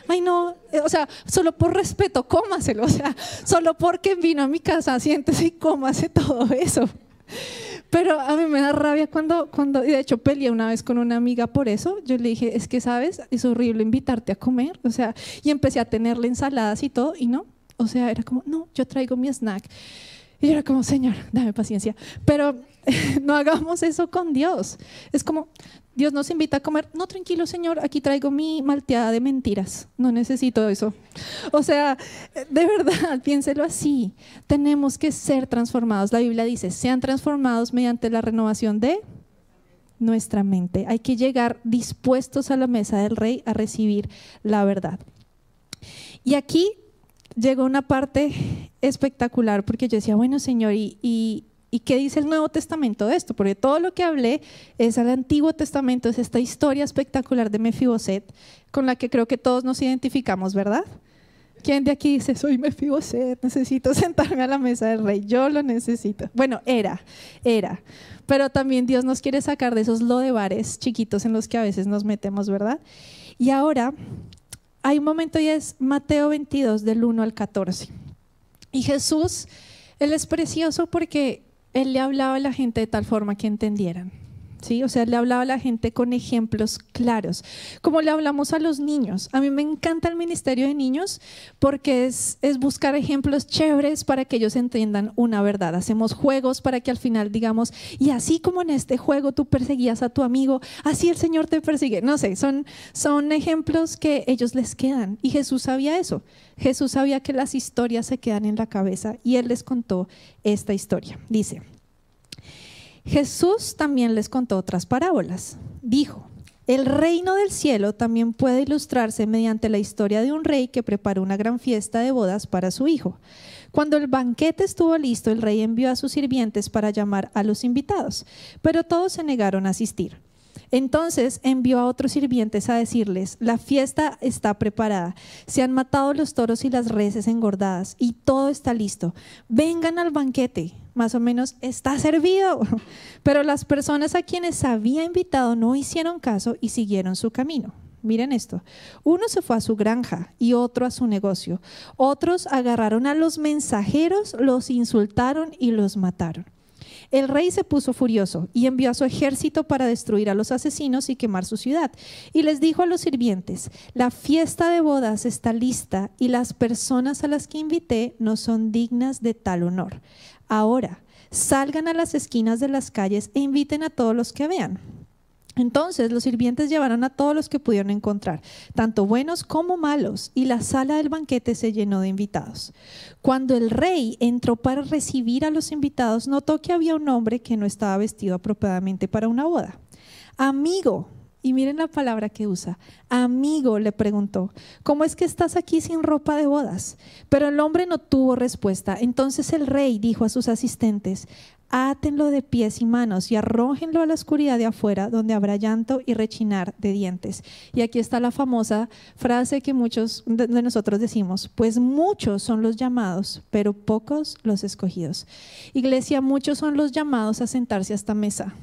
Ay, no, eh, o sea, solo por respeto, cómaselo. O sea, solo porque vino a mi casa, siéntese y cómase todo eso. Pero a mí me da rabia cuando, cuando, y de hecho peleé una vez con una amiga por eso. Yo le dije, es que sabes, es horrible invitarte a comer. O sea, y empecé a tenerle ensaladas y todo, y no. O sea, era como, no, yo traigo mi snack. Y yo era como, Señor, dame paciencia. Pero *laughs* no hagamos eso con Dios. Es como, Dios nos invita a comer. No, tranquilo, Señor, aquí traigo mi malteada de mentiras. No necesito eso. O sea, de verdad, *laughs* piénselo así. Tenemos que ser transformados. La Biblia dice, sean transformados mediante la renovación de nuestra mente. Hay que llegar dispuestos a la mesa del rey a recibir la verdad. Y aquí llegó una parte espectacular porque yo decía, bueno, Señor, y, ¿Y qué dice el Nuevo Testamento de esto? Porque todo lo que hablé es al Antiguo Testamento, es esta historia espectacular de Mefiboset, con la que creo que todos nos identificamos, ¿verdad? ¿Quién de aquí dice, soy Mefiboset, necesito *laughs* sentarme a la mesa del rey? Yo lo necesito. Bueno, era, era. Pero también Dios nos quiere sacar de esos lodebares chiquitos en los que a veces nos metemos, ¿verdad? Y ahora hay un momento y es Mateo 22 del 1 al 14. Y Jesús, Él es precioso porque él le hablaba a la gente de tal forma que entendieran. ¿Sí? O sea, le hablaba a la gente con ejemplos claros, como le hablamos a los niños. A mí me encanta el ministerio de niños porque es, es, buscar ejemplos chéveres para que ellos entiendan una verdad. Hacemos juegos para que al final digamos, y así como en este juego tú perseguías a tu amigo, así el Señor te persigue. No sé, son, son ejemplos que ellos les quedan. Y Jesús sabía eso. Jesús sabía que las historias se quedan en la cabeza y él les contó esta historia. Dice, Jesús también les contó otras parábolas. Dijo, el reino del cielo también puede ilustrarse mediante la historia de un rey que preparó una gran fiesta de bodas para su hijo. Cuando el banquete estuvo listo, el rey envió a sus sirvientes para llamar a los invitados, pero todos se negaron a asistir. Entonces envió a otros sirvientes a decirles, la fiesta está preparada, se han matado los toros y las reses engordadas y todo está listo. Vengan al banquete, más o menos está servido. *laughs* Pero las personas a quienes había invitado no hicieron caso y siguieron su camino. Miren esto. Uno se fue a su granja y otro a su negocio. Otros agarraron a los mensajeros, los insultaron y los mataron. El rey se puso furioso y envió a su ejército para destruir a los asesinos y quemar su ciudad. Y les dijo a los sirvientes, la fiesta de bodas está lista y las personas a las que invité no son dignas de tal honor. Ahora, salgan a las esquinas de las calles e inviten a todos los que vean. Entonces los sirvientes llevaron a todos los que pudieron encontrar, tanto buenos como malos, y la sala del banquete se llenó de invitados. Cuando el rey entró para recibir a los invitados, notó que había un hombre que no estaba vestido apropiadamente para una boda. Amigo, y miren la palabra que usa. Amigo le preguntó, ¿cómo es que estás aquí sin ropa de bodas? Pero el hombre no tuvo respuesta. Entonces el rey dijo a sus asistentes, átenlo de pies y manos y arrójenlo a la oscuridad de afuera, donde habrá llanto y rechinar de dientes. Y aquí está la famosa frase que muchos de nosotros decimos, pues muchos son los llamados, pero pocos los escogidos. Iglesia, muchos son los llamados a sentarse a esta mesa,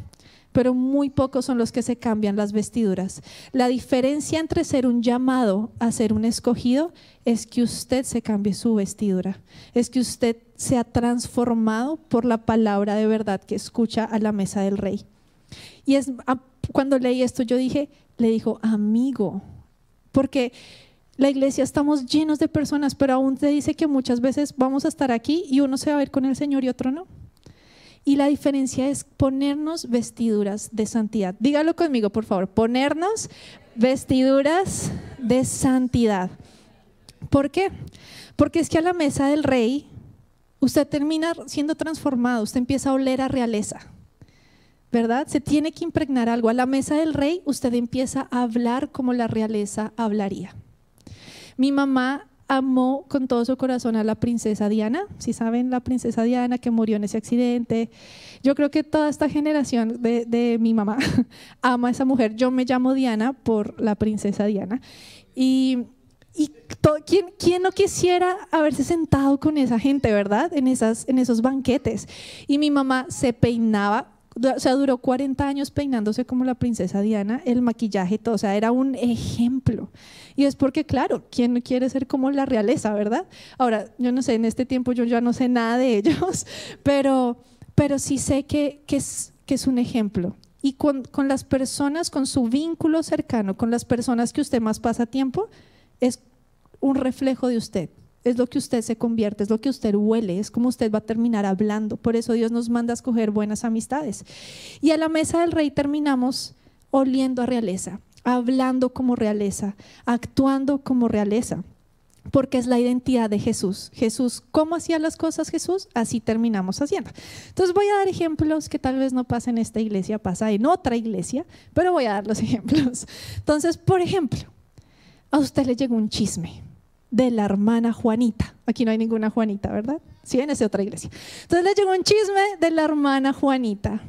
pero muy pocos son los que se cambian las vestiduras. La diferencia entre ser un llamado a ser un escogido es que usted se cambie su vestidura, es que usted sea transformado por la palabra de verdad que escucha a la mesa del rey. Y es cuando leí esto yo dije, le dijo, amigo, porque la iglesia estamos llenos de personas, pero aún te dice que muchas veces vamos a estar aquí y uno se va a ver con el Señor y otro no. Y la diferencia es ponernos vestiduras de santidad. Dígalo conmigo, por favor. Ponernos vestiduras de santidad. ¿Por qué? Porque es que a la mesa del rey usted termina siendo transformado, usted empieza a oler a realeza. ¿Verdad? Se tiene que impregnar algo. A la mesa del rey usted empieza a hablar como la realeza hablaría. Mi mamá amó con todo su corazón a la princesa Diana. Si saben, la princesa Diana que murió en ese accidente. Yo creo que toda esta generación de, mi mamá *laughs* ama a esa mujer. Yo me llamo Diana por la princesa Diana. Y, y ¿quién, ¿quién, no quisiera haberse sentado con esa gente, verdad? En, esas, en esos banquetes. Y mi mamá se peinaba o sea, duró 40 años peinándose como la princesa Diana, el maquillaje, todo, o sea, era un ejemplo. Y es porque, claro, ¿quién no quiere ser como la realeza, verdad? Ahora, yo no sé, en este tiempo yo ya no sé nada de *laughs* ellos, pero, pero sí sé que, que, es, que es un ejemplo. Y con, con las personas, con su vínculo cercano, con las personas que usted más pasa tiempo, es un reflejo de usted es lo que usted se convierte, es lo que usted huele, es como usted va a terminar hablando. Por eso Dios nos manda a escoger buenas amistades. Y a la mesa del rey terminamos oliendo a realeza, hablando como realeza, actuando como realeza, porque es la identidad de Jesús. Jesús, ¿cómo hacía las cosas Jesús? Así terminamos haciendo. Entonces voy a dar ejemplos que tal vez no pasa en esta iglesia, pasa en otra iglesia, pero voy a dar los *laughs* ejemplos. Entonces, por ejemplo, a usted le llegó un chisme de la hermana Juanita. Aquí no hay ninguna Juanita, ¿verdad? Sí, en esa otra iglesia. Entonces le llegó un chisme de la hermana Juanita.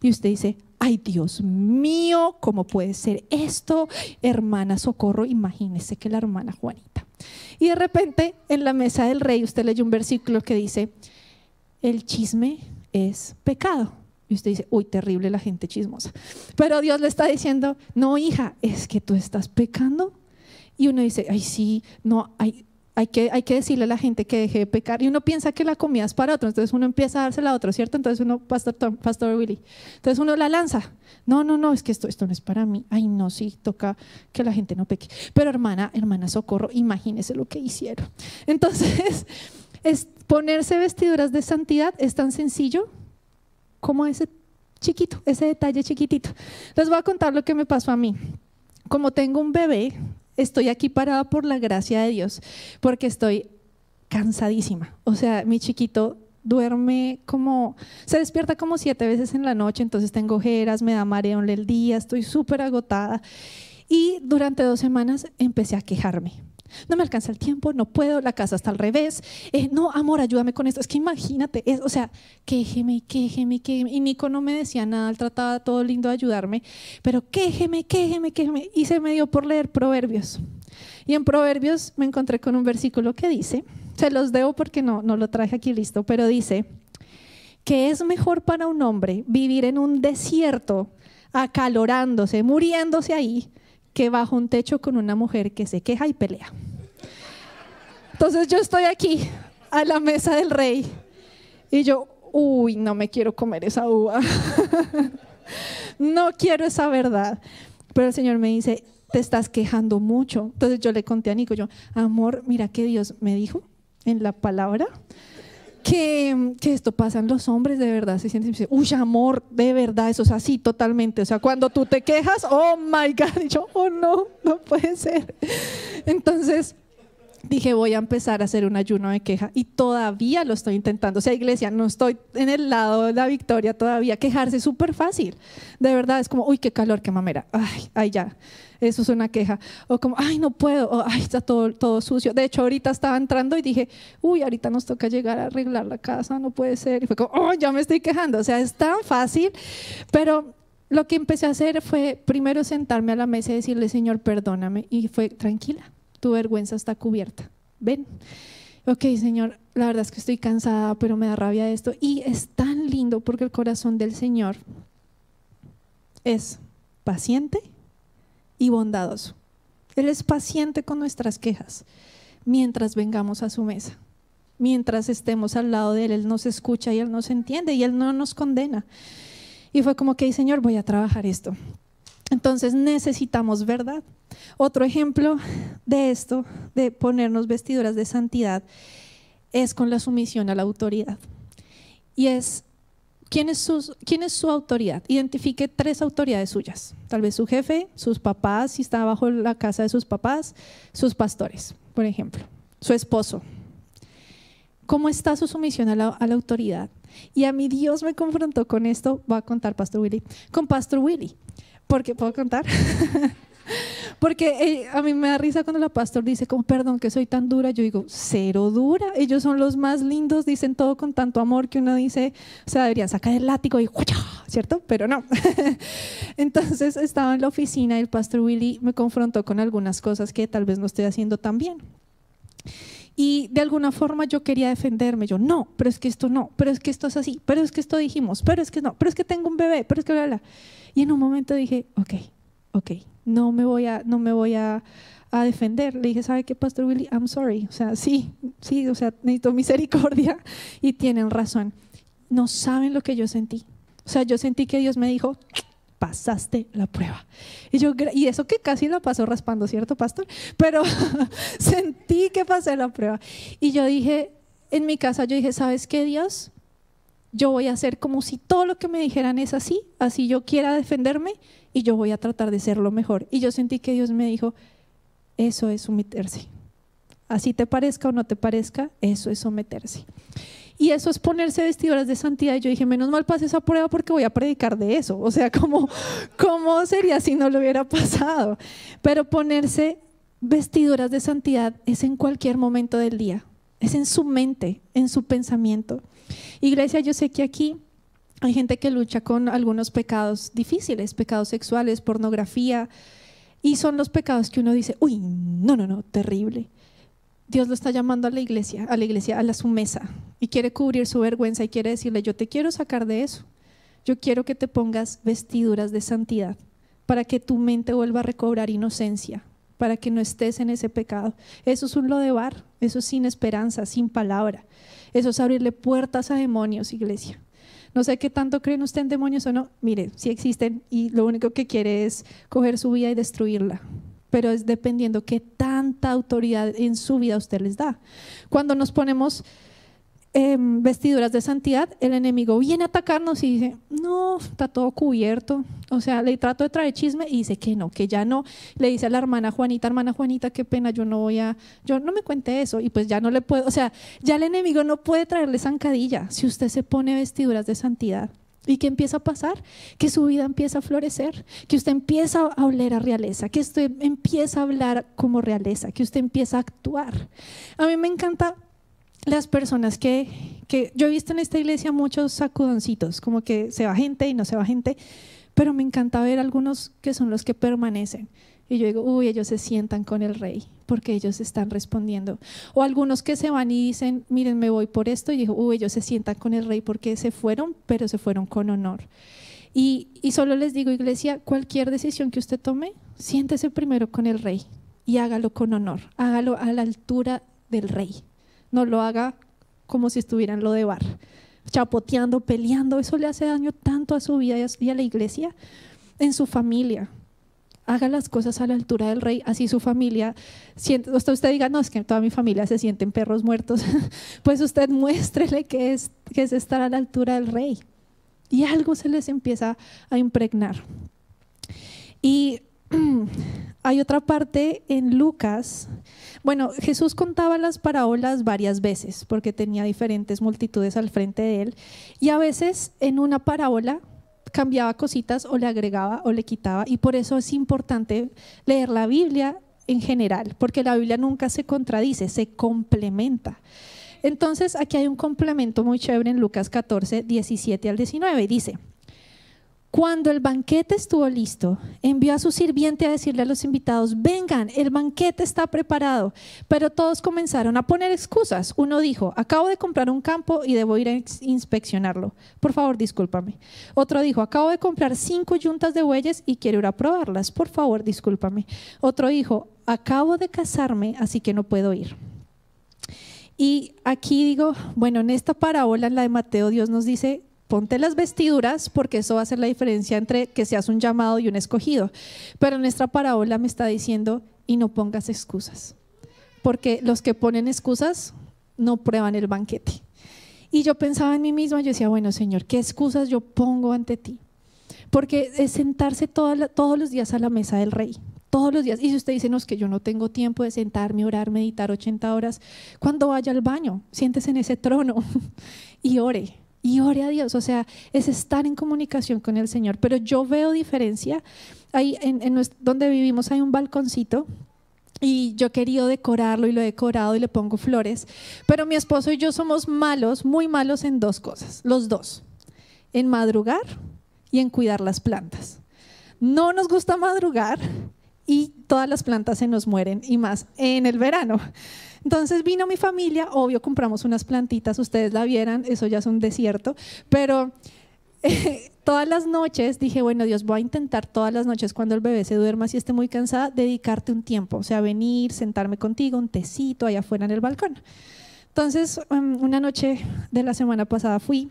Y usted dice, ay Dios mío, ¿cómo puede ser esto? Hermana Socorro, imagínese que la hermana Juanita. Y de repente en la mesa del rey usted leyó un versículo que dice, el chisme es pecado. Y usted dice, uy, terrible la gente chismosa. Pero Dios le está diciendo, no, hija, es que tú estás pecando y uno dice, ay, sí, no, hay, hay, que, hay que decirle a la gente que deje de pecar. Y uno piensa que la comida es para otro, entonces uno empieza a dársela a otro, ¿cierto? Entonces uno, Pastor, Pastor Willy, entonces uno la lanza. No, no, no, es que esto, esto no es para mí. Ay, no, sí, toca que la gente no peque. Pero hermana, hermana Socorro, imagínese lo que hicieron. Entonces, *laughs* es ponerse vestiduras de santidad es tan sencillo como ese chiquito, ese detalle chiquitito. Les voy a contar lo que me pasó a mí. Como tengo un bebé, estoy aquí parada por la gracia de Dios, porque estoy cansadísima. O sea, mi chiquito duerme como, se despierta como siete veces en la noche, entonces tengo ojeras, me da mareo en el día, estoy súper agotada. Y durante dos semanas empecé a quejarme no me alcanza el tiempo, no puedo, la casa está al revés, eh, no, amor, ayúdame con esto. Es que imagínate, o sea, quéjeme, quéjeme, quéjeme. Y Nico no me decía nada, trataba todo lindo de ayudarme, pero quéjeme, quéjeme, quéjeme. Y se me dio por leer Proverbios. Y en Proverbios me encontré con un versículo que dice, se los debo porque no, no lo traje aquí listo, pero dice que es mejor para un hombre vivir en un desierto acalorándose, muriéndose ahí, que bajo un techo con una mujer que se queja y pelea. Entonces yo estoy aquí a la mesa del rey y yo, uy, no me quiero comer esa uva. *laughs* no quiero esa verdad. Pero el Señor me dice, te estás quejando mucho. Entonces yo le conté a Nico, yo, amor, mira que Dios me dijo en la palabra que, esto pasa en los hombres, de verdad, se sienten, uy, amor, de verdad, eso es así totalmente. O sea, cuando tú te quejas, oh my God, *laughs* y yo, oh no, no puede ser. Entonces, dije, voy a empezar a hacer un ayuno de queja y todavía lo estoy intentando. O sea, iglesia, no estoy en el lado de la victoria todavía. Quejarse es súper fácil. De verdad, es como, uy, qué calor, qué mamera. Ay, ay, ya. Eso es una queja. O como, ay, no puedo. O, ay, está todo, todo sucio. De hecho, ahorita estaba entrando y dije, uy, ahorita nos toca llegar a arreglar la casa, no puede ser. Y fue como, oh, ya me estoy quejando. O sea, es tan fácil. Pero lo que empecé a hacer fue primero sentarme a la mesa y decirle, Señor, perdóname. Y fue, tranquila, tu vergüenza está cubierta. Ven. Ok, Señor, la verdad es que estoy cansada, pero me da rabia esto. Y es tan lindo porque el corazón del Señor es paciente y bondadoso. Él es paciente con nuestras quejas mientras vengamos a su mesa. Mientras estemos al lado de Él, Él nos escucha y Él nos entiende y Él no nos condena. Y fue como que, Señor, voy a trabajar esto. Entonces necesitamos verdad. Otro ejemplo de esto, de ponernos vestiduras de santidad, es con la sumisión a la autoridad. Y es, ¿quién es, ¿quién es su autoridad? Identifique tres autoridades suyas. Tal vez su jefe, sus papás, si está bajo la casa de sus papás, sus pastores, por ejemplo, su esposo. ¿Cómo está su sumisión a la, a la autoridad? Y a mi Dios me confrontó con esto, va a contar Pastor Willy, con Pastor Willy. Porque, ¿puedo contar? *laughs* Porque eh, a mí me da risa cuando la pastor dice, como, perdón que soy tan dura. Yo digo, cero dura. Ellos son los más lindos, dicen todo con tanto amor que uno dice, o sea, deberían sacar el látigo y ¿cierto? Pero no. *laughs* Entonces estaba en la oficina y el pastor Willy me confrontó con algunas cosas que tal vez no estoy haciendo tan bien. Y de alguna forma yo quería defenderme. Yo, no, pero es que esto no, pero es que esto es así, pero es que esto dijimos, pero es que no, pero es que tengo un bebé, pero es que bla, bla. Y en un momento dije, ok, ok, no me voy a, no me voy a, a defender. Le dije, ¿sabe qué, Pastor Willy? I'm sorry. O sea, sí, sí, o sea, necesito misericordia y tienen razón. No saben lo que yo sentí. O sea, yo sentí que Dios me dijo, pasaste la prueba. Y yo, y eso que casi la pasó raspando, ¿cierto, pastor? Pero *laughs* sentí que pasé la prueba. Y yo dije, en mi casa, yo dije, ¿sabes qué, Dios? Yo voy a hacer como si todo lo que me dijeran es así, así yo quiera defenderme y yo voy a tratar de ser lo mejor. Y yo sentí que Dios me dijo, eso es someterse. Así te parezca o no te parezca, eso es someterse. Y eso es ponerse vestiduras de santidad. Y yo dije, menos mal pase esa prueba porque voy a predicar de eso. O sea, ¿cómo, cómo sería si no lo hubiera pasado? Pero ponerse vestiduras de santidad es en cualquier momento del día. Es en su mente, en su pensamiento. Iglesia, yo sé que aquí hay gente que lucha con algunos pecados difíciles, pecados sexuales, pornografía, y son los pecados que uno dice, uy, no, no, no, terrible. Dios lo está llamando a la iglesia, a la iglesia, a la su mesa, y quiere cubrir su vergüenza y quiere decirle, yo te quiero sacar de eso. Yo quiero que te pongas vestiduras de santidad para que tu mente vuelva a recobrar inocencia, para que no estés en ese pecado. Eso es un lo de bar, eso es sin esperanza, sin palabra. Eso es abrirle puertas a demonios, iglesia. No sé qué tanto creen usted en demonios o no. Mire, sí existen y lo único que quiere es coger su vida y destruirla. Pero es dependiendo qué tanta autoridad en su vida usted les da. Cuando nos ponemos Em, vestiduras de santidad, el enemigo viene a atacarnos y dice, no, está todo cubierto. O sea, le trato de traer chisme y dice que no, que ya no. Le dice a la hermana Juanita, hermana Juanita, qué pena, yo no voy a, yo no me cuente eso. Y pues ya no le puedo, o sea, ya el enemigo no puede traerle zancadilla si usted se pone vestiduras de santidad. ¿Y qué empieza a pasar? Que su vida empieza a florecer, que usted empieza a oler a realeza, que usted empieza a hablar como realeza, que usted empieza a actuar. A mí me encanta las personas que, que yo he visto en esta iglesia muchos sacudoncitos, como que se va gente y no se va gente, pero me encanta ver algunos que son los que permanecen. Y yo digo, uy, ellos se sientan con el rey porque ellos están respondiendo. O algunos que se van y dicen, miren, me voy por esto. Y digo, uy, ellos se sientan con el rey porque se fueron, pero se fueron con honor. Y, y solo les digo, iglesia, cualquier decisión que usted tome, siéntese primero con el rey y hágalo con honor. Hágalo a la altura del rey no lo haga como si estuviera en lo de bar, chapoteando, peleando, eso le hace daño tanto a su vida y a la iglesia, en su familia. Haga las cosas a la altura del rey, así su familia, siente, usted, usted diga, no, es que toda mi familia se sienten perros muertos, *laughs* pues usted muéstrele que es, que es estar a la altura del rey. Y algo se les empieza a impregnar. Y *clears throat* hay otra parte en Lucas bueno, Jesús contaba las parábolas varias veces porque tenía diferentes multitudes al frente de él y a veces en una parábola cambiaba cositas o le agregaba o le quitaba y por eso es importante leer la Biblia en general, porque la Biblia nunca se contradice, se complementa. Entonces aquí hay un complemento muy chévere en Lucas 14, 17 al 19 dice, Cuando el banquete estuvo listo, envió a su sirviente a decirle a los invitados, vengan, el banquete está preparado. Pero todos comenzaron a poner excusas. Uno dijo, acabo de comprar un campo y debo ir a inspeccionarlo. Por favor, discúlpame. Otro dijo, acabo de comprar cinco yuntas de bueyes y quiero ir a probarlas. Por favor, discúlpame. Otro dijo, acabo de casarme, así que no puedo ir. Y aquí digo, bueno, en esta parábola, en la de Mateo, Dios nos dice, ponte las vestiduras porque eso va a hacer la diferencia entre que seas un llamado y un escogido. Pero nuestra parábola me está diciendo, y no pongas excusas, porque los que ponen excusas no prueban el banquete. Y yo pensaba en mí misma, yo decía, bueno Señor, ¿qué excusas yo pongo ante ti? Porque es sentarse todos los días a la mesa del rey, todos los días. Y si usted dice, no, es que yo no tengo tiempo de sentarme, orar, meditar 80 horas, cuando vaya al baño, siéntese en ese trono *laughs* y ore y ore a Dios. O sea, es estar en comunicación con el Señor. Pero yo veo diferencia. Ahí en, donde vivimos hay un balconcito y yo he querido decorarlo y lo he decorado y le pongo flores. Pero mi esposo y yo somos malos, muy malos en dos cosas, los dos, en madrugar y en cuidar las plantas. No nos gusta madrugar y todas las plantas se nos mueren y más en el verano. Entonces vino mi familia, obvio compramos unas plantitas, ustedes la vieran, eso ya es un desierto, pero *laughs* todas las noches dije, bueno Dios, voy a intentar todas las noches cuando el bebé se duerma, si esté muy cansada, dedicarte un tiempo, o sea, venir, sentarme contigo, un tecito allá afuera en el balcón. Entonces, em, una noche de la semana pasada fui,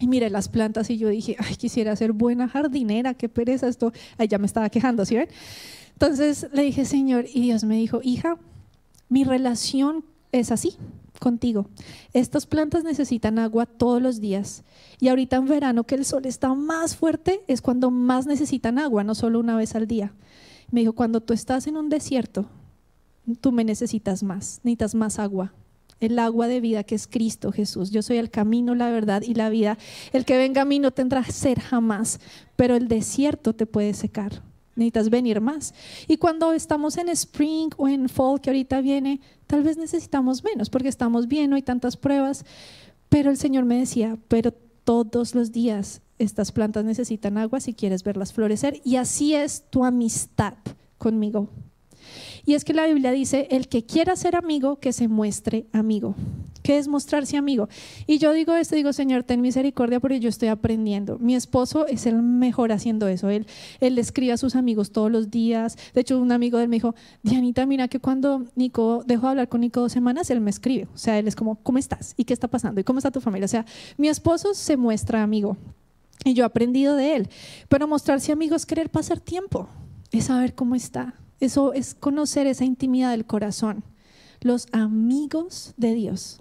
y miré las plantas y yo dije, ay, quisiera ser buena jardinera, qué pereza esto. Ahí ya me estaba quejando, ¿sí ven? Entonces le dije, Señor, y Dios me dijo, hija, mi relación es así contigo. Estas plantas necesitan agua todos los días. Y ahorita en verano que el sol está más fuerte es cuando más necesitan agua, no solo una vez al día. Me dijo, cuando tú estás en un desierto, tú me necesitas más, necesitas más agua. El agua de vida que es Cristo Jesús. Yo soy el camino, la verdad y la vida. El que venga a mí no tendrá ser jamás, pero el desierto te puede secar necesitas venir más. Y cuando estamos en spring o en fall, que ahorita viene, tal vez necesitamos menos porque estamos bien, no hay tantas pruebas. Pero el Señor me decía, pero todos los días estas plantas necesitan agua si quieres verlas florecer. Y así es tu amistad conmigo. Y es que la Biblia dice, el que quiera ser amigo, que se muestre amigo. ¿Qué es mostrarse amigo? Y yo digo esto, digo, Señor, ten misericordia porque yo estoy aprendiendo. Mi esposo es el mejor haciendo eso. Él, él escribe a sus amigos todos los días. De hecho, un amigo de él me dijo, Dianita, mira que cuando Nico dejó de hablar con Nico dos semanas, él me escribe. O sea, él es como, ¿cómo estás? ¿Y qué está pasando? ¿Y cómo está tu familia? O sea, mi esposo se muestra amigo. Y yo he aprendido de él. Pero mostrarse amigo es querer pasar tiempo, es saber cómo está. Eso es conocer esa intimidad del corazón. Los amigos de Dios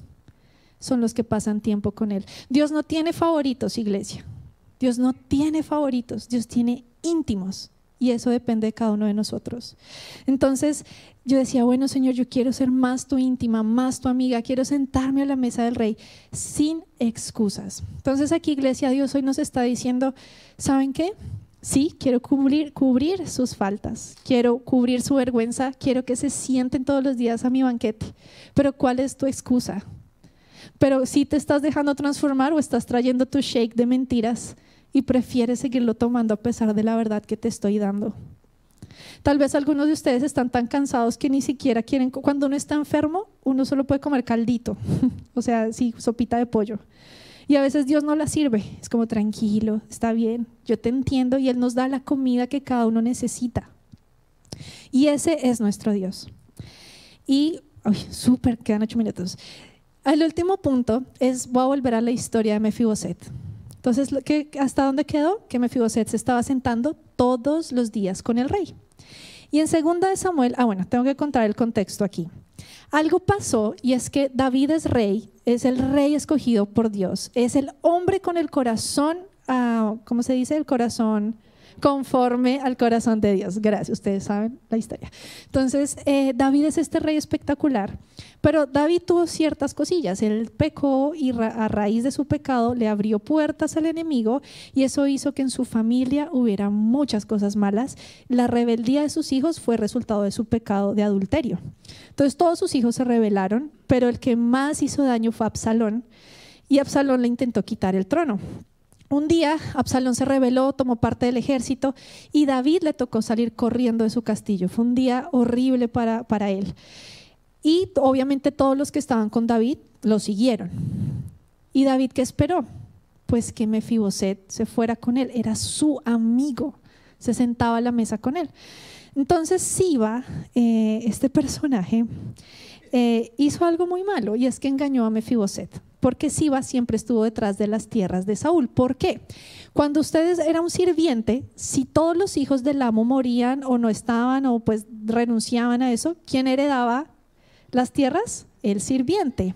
son los que pasan tiempo con Él. Dios no tiene favoritos, iglesia. Dios no tiene favoritos, Dios tiene íntimos. Y eso depende de cada uno de nosotros. Entonces yo decía, bueno Señor, yo quiero ser más tu íntima, más tu amiga, quiero sentarme a la mesa del rey sin excusas. Entonces aquí Iglesia Dios hoy nos está diciendo, ¿saben qué? Sí, quiero cubrir, cubrir sus faltas, quiero cubrir su vergüenza, quiero que se sienten todos los días a mi banquete. Pero ¿cuál es tu excusa? Pero si te estás dejando transformar o estás trayendo tu shake de mentiras y prefieres seguirlo tomando a pesar de la verdad que te estoy dando. Tal vez algunos de ustedes están tan cansados que ni siquiera quieren, cuando uno está enfermo, uno solo puede comer caldito, *laughs* o sea, sí, sopita de pollo. Y a veces Dios no la sirve, es como tranquilo, está bien, yo te entiendo y Él nos da la comida que cada uno necesita. Y ese es nuestro Dios. Y, uy, súper, quedan ocho minutos. El último punto es, voy a volver a la historia de Mefiboset. Entonces, ¿hasta dónde quedó? Que Mefiboset se estaba sentando todos los días con el rey. Y en segunda de Samuel, ah bueno, tengo que contar el contexto aquí. Algo pasó y es que David es rey, es el rey escogido por Dios, es el hombre con el corazón, ah, ¿cómo se dice? El corazón conforme al corazón de Dios. Gracias, ustedes saben la historia. Entonces, eh, David es este rey espectacular, pero David tuvo ciertas cosillas. Él pecó y a raíz de su pecado le abrió puertas al enemigo y eso hizo que en su familia hubiera muchas cosas malas. La rebeldía de sus hijos fue resultado de su pecado de adulterio. Entonces, todos sus hijos se rebelaron, pero el que más hizo daño fue Absalón y Absalón le intentó quitar el trono. Un día Absalón se rebeló, tomó parte del ejército y David le tocó salir corriendo de su castillo. Fue un día horrible para, para él. Y obviamente todos los que estaban con David lo siguieron. ¿Y David qué esperó? Pues que Mefiboset se fuera con él. Era su amigo. Se sentaba a la mesa con él. Entonces Siba, eh, este personaje, eh, hizo algo muy malo y es que engañó a Mefiboset porque Siba siempre estuvo detrás de las tierras de Saúl. ¿Por qué? Cuando ustedes era un sirviente, si todos los hijos del amo morían o no estaban o pues renunciaban a eso, ¿quién heredaba las tierras? El sirviente.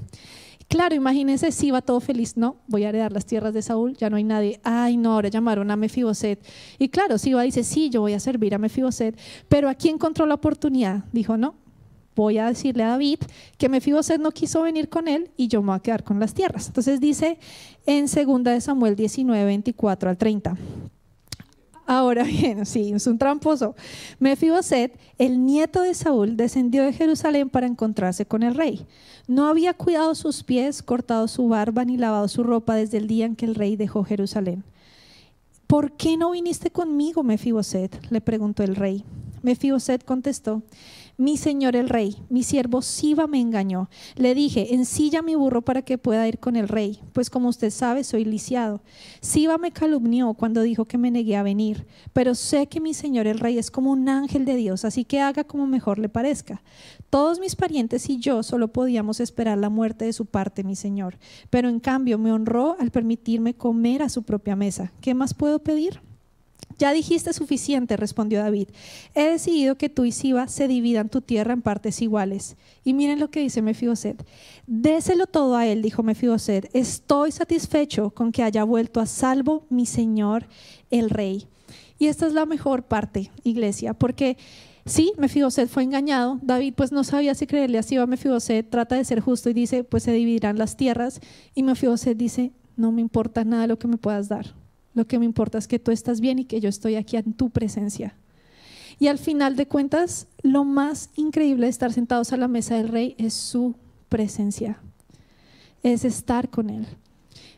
Claro, imagínense Siba todo feliz, no, voy a heredar las tierras de Saúl, ya no hay nadie. Ay, no, ahora llamaron a Mefiboset. Y claro, Siba dice, sí, yo voy a servir a Mefiboset, pero aquí encontró la oportunidad. Dijo, no, voy a decirle a David que Mefiboset no quiso venir con él y yo me voy a quedar con las tierras. Entonces dice en 2 de Samuel 19, 24 al 30. Ahora bien, *laughs* sí, es un tramposo. Mefiboset, el nieto de Saúl, descendió de Jerusalén para encontrarse con el rey. No había cuidado sus pies, cortado su barba ni lavado su ropa desde el día en que el rey dejó Jerusalén. ¿Por qué no viniste conmigo, Mefiboset? le preguntó el rey. Mefiboset contestó, mi señor el rey, mi siervo Siba me engañó. Le dije, ensilla mi burro para que pueda ir con el rey, pues como usted sabe, soy lisiado. Siba me calumnió cuando dijo que me negué a venir, pero sé que mi señor el rey es como un ángel de Dios, así que haga como mejor le parezca. Todos mis parientes y yo solo podíamos esperar la muerte de su parte, mi señor, pero en cambio me honró al permitirme comer a su propia mesa. ¿Qué más puedo pedir? Ya dijiste suficiente, respondió David. He decidido que tú y Siba se dividan tu tierra en partes iguales. Y miren lo que dice Mefiboset. Déselo todo a él, dijo Mefiboset. Estoy satisfecho con que haya vuelto a salvo mi señor el rey. Y esta es la mejor parte, iglesia, porque sí, Mefiboset fue engañado. David pues no sabía si creerle a Siba. Mefiboset trata de ser justo y dice, pues se dividirán las tierras. Y Mefiboset dice, no me importa nada lo que me puedas dar. Lo que me importa es que tú estás bien y que yo estoy aquí en tu presencia. Y al final de cuentas, lo más increíble de estar sentados a la mesa del rey es su presencia, es estar con él.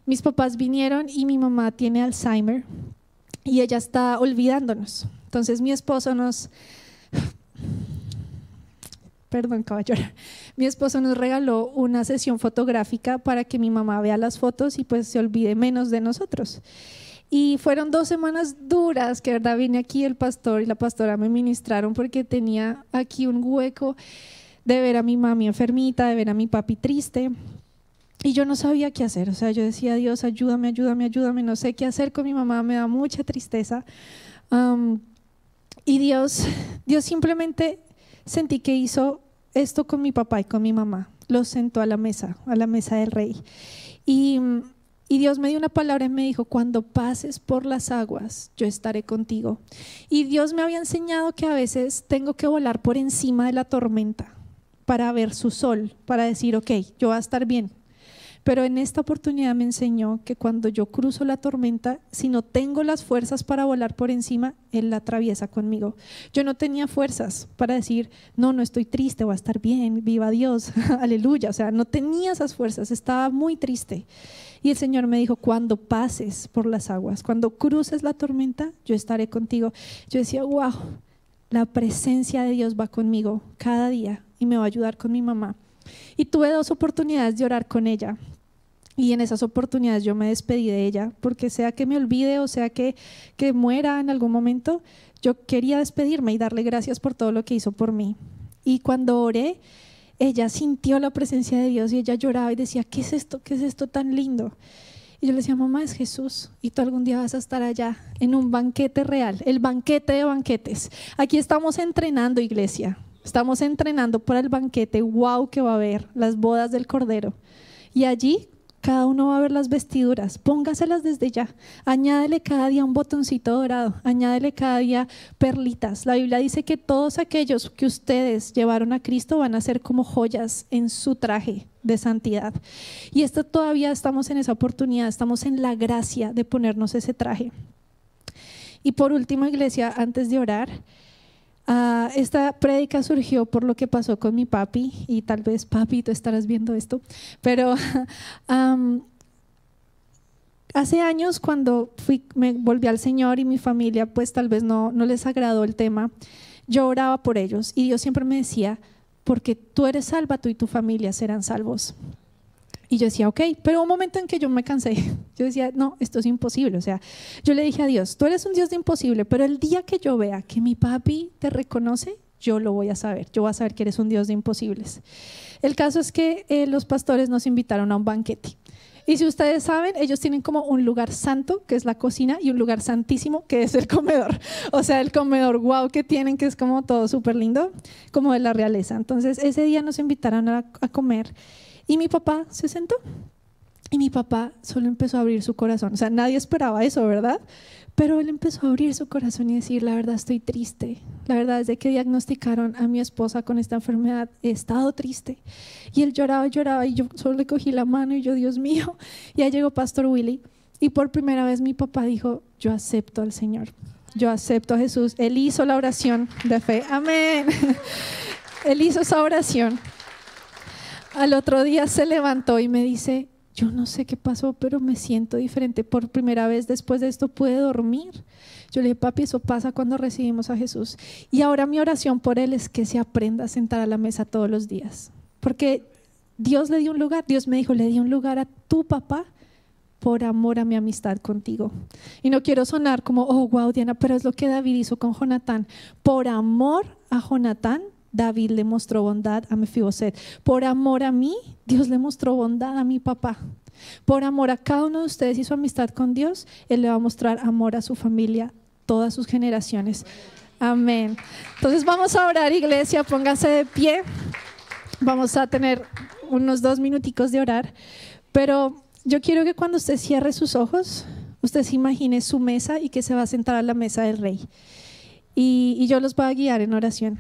Mis papás vinieron y mi mamá tiene Alzheimer y ella está olvidándonos. Entonces mi esposo nos... Perdón, caballero. Mi esposo nos regaló una sesión fotográfica para que mi mamá vea las fotos y pues se olvide menos de nosotros. Y fueron dos semanas duras que, verdad, vine aquí el pastor y la pastora me ministraron porque tenía aquí un hueco de ver a mi mami enfermita, de ver a mi papi triste. Y yo no sabía qué hacer. O sea, yo decía, Dios, ayúdame, ayúdame, ayúdame. No sé qué hacer con mi mamá, me da mucha tristeza. y Dios, Dios simplemente sentí que hizo esto con mi papá y con mi mamá. Los sentó a la mesa, a la mesa del rey. Y y Dios me dio una palabra y me dijo, cuando pases por las aguas, yo estaré contigo. Y Dios me había enseñado que a veces tengo que volar por encima de la tormenta para ver su sol, para decir, ok, yo voy a estar bien, pero en esta oportunidad me enseñó que cuando yo cruzo la tormenta, si no tengo las fuerzas para volar por encima, Él la atraviesa conmigo. Yo no tenía fuerzas para decir, no, no estoy triste, voy a estar bien, viva Dios, *laughs* aleluya. O sea, no tenía esas fuerzas, estaba muy triste. Y el Señor me dijo, cuando pases por las aguas, cuando cruces la tormenta, yo estaré contigo. Yo decía, wow, la presencia de Dios va conmigo cada día y me va a ayudar con mi mamá. Y tuve dos oportunidades de orar con ella. Y en esas oportunidades yo me despedí de ella, porque sea que me olvide o sea que, que muera en algún momento, yo quería despedirme y darle gracias por todo lo que hizo por mí. Y cuando oré, ella sintió la presencia de Dios y ella lloraba y decía, ¿qué es esto? ¿Qué es esto tan lindo? Y yo le decía, mamá, es Jesús y tú algún día vas a estar allá en un banquete real, el banquete de banquetes. Aquí estamos entrenando, iglesia. Estamos entrenando para el banquete, wow, que va a haber, las bodas del Cordero. Y allí cada uno va a ver las vestiduras, póngaselas desde ya. Añádele cada día un botoncito dorado, añádele cada día perlitas. La Biblia dice que todos aquellos que ustedes llevaron a Cristo van a ser como joyas en su traje de santidad. Y esto todavía estamos en esa oportunidad, estamos en la gracia de ponernos ese traje. Y por último, iglesia, antes de orar, Ah, esta prédica surgió por lo que pasó con mi papi, y tal vez papi, tú estarás viendo esto, pero *laughs* Hace años cuando fui, me volví al Señor y mi familia pues tal vez no, no les agradó el tema, yo oraba por ellos y Dios siempre me decía, porque tú eres salva, y tu familia serán salvos. Y yo decía, ok, pero un momento en que yo me cansé, *laughs* yo decía, no, esto es imposible. O sea, yo le dije a Dios, tú eres un Dios de imposible, pero el día que yo vea que mi papi te reconoce, yo lo voy a saber, yo voy a saber que eres un Dios de imposibles. El caso es que eh, los pastores nos invitaron a un banquete. Y si ustedes saben, ellos tienen como un lugar santo, que es la cocina, y un lugar santísimo, que es el comedor. *laughs* O sea, el comedor wow que tienen, que es como todo súper lindo, como de la realeza. Entonces, ese día nos invitaron a, a comer y mi papá se sentó. Y mi papá solo empezó a abrir su corazón. O sea, nadie esperaba eso, ¿verdad? Pero él empezó a abrir su corazón y decir, la verdad estoy triste. La verdad, desde que diagnosticaron a mi esposa con esta enfermedad, he estado triste. Y él lloraba, lloraba y yo solo le cogí la mano y yo, Dios mío. Ya llegó Pastor Willy y por primera vez mi papá dijo, yo acepto al Señor. Yo acepto a Jesús. Él hizo la oración de fe. Amén. *laughs* él hizo esa oración. Al otro día se levantó y me dice, yo no sé qué pasó, pero me siento diferente. Por primera vez después de esto pude dormir. Yo le dije, papi, eso pasa cuando recibimos a Jesús. Y ahora mi oración por él es que se aprenda a sentar a la mesa todos los días. Porque Dios le dio un lugar, Dios me dijo, le di un lugar a tu papá por amor a mi amistad contigo. Y no quiero sonar como, oh, wow, Diana, pero es lo que David hizo con Jonatán. Por amor a Jonatán, David le mostró bondad a Mefiboset. Por amor a mí, Dios le mostró bondad a mi papá. Por amor a cada uno de ustedes y su amistad con Dios, Él le va a mostrar amor a su familia, todas sus generaciones. Amén. Entonces vamos a orar, iglesia, pónganse de pie. Vamos a tener unos dos minuticos de orar. Pero yo quiero que cuando usted cierre sus ojos, usted se imagine su mesa y que se va a sentar a la mesa del rey. Y, y yo los voy a guiar en oración.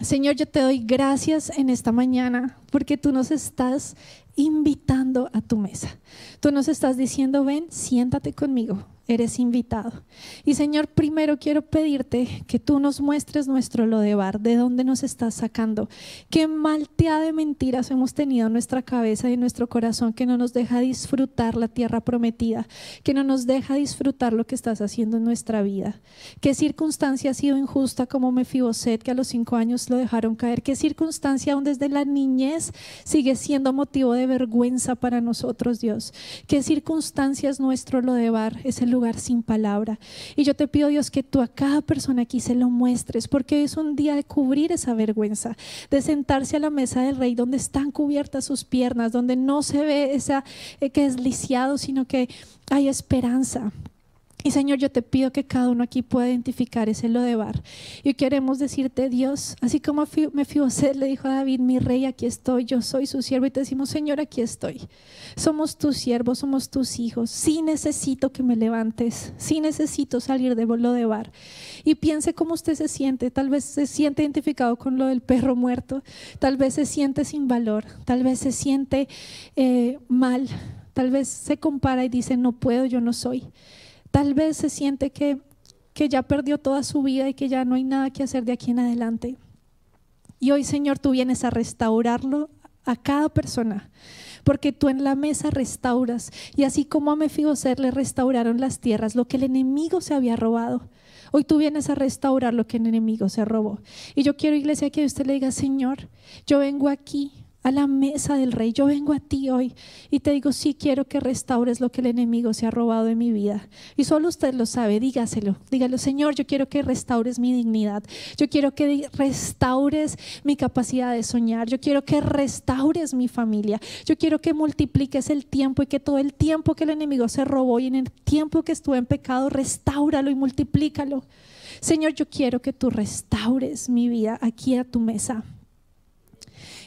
Señor, yo te doy gracias en esta mañana porque tú nos estás invitando a tu mesa. Tú nos estás diciendo, ven, siéntate conmigo, eres invitado. Y Señor, primero quiero pedirte que tú nos muestres nuestro lodebar, de dónde nos estás sacando, qué malteada de mentiras hemos tenido en nuestra cabeza y en nuestro corazón que no nos deja disfrutar la tierra prometida, que no nos deja disfrutar lo que estás haciendo en nuestra vida. ¿Qué circunstancia ha sido injusta como Mefiboset, que a los cinco años lo dejaron caer? ¿Qué circunstancia aún desde la niñez sigue siendo motivo de vergüenza para nosotros, Dios? ¿Qué circunstancia es nuestro lodebar? Es el lugar sin palabra. Y yo te pido, Dios, que tú a cada persona aquí se lo muestres, porque es un día de cubrir esa vergüenza, de sentarse a la mesa del rey donde están cubiertas sus piernas, donde no se ve esa eh, que es lisiado, sino que hay esperanza. Y Señor, yo te pido que cada uno aquí pueda identificar ese lodebar. Y queremos decirte, Dios, así como Mefiboset le dijo a David, mi rey, aquí estoy, yo soy su siervo. Y te decimos, Señor, aquí estoy. Somos tus siervos, somos tus hijos. Sí necesito que me levantes, sí necesito salir de lodebar. Y piense cómo usted se siente. Tal vez se siente identificado con lo del perro muerto. Tal vez se siente sin valor. Tal vez se siente eh, mal. Tal vez se compara y dice, no puedo, yo no soy. Tal vez se siente que, que ya perdió toda su vida y que ya no hay nada que hacer de aquí en adelante. Y hoy, Señor, tú vienes a restaurarlo a cada persona, porque tú en la mesa restauras. Y así como a Mefiboset le restauraron las tierras, lo que el enemigo se había robado. Hoy tú vienes a restaurar lo que el enemigo se robó. Y yo quiero, iglesia, que usted le diga, Señor, yo vengo aquí a la mesa del rey. Yo vengo a ti hoy y te digo, sí quiero que restaures lo que el enemigo se ha robado de mi vida. Y solo usted lo sabe, dígaselo. Dígalo, Señor, yo quiero que restaures mi dignidad. Yo quiero que restaures mi capacidad de soñar. Yo quiero que restaures mi familia. Yo quiero que multipliques el tiempo y que todo el tiempo que el enemigo se robó y en el tiempo que estuve en pecado, restauralo y multiplícalo. Señor, yo quiero que tú restaures mi vida aquí a tu mesa.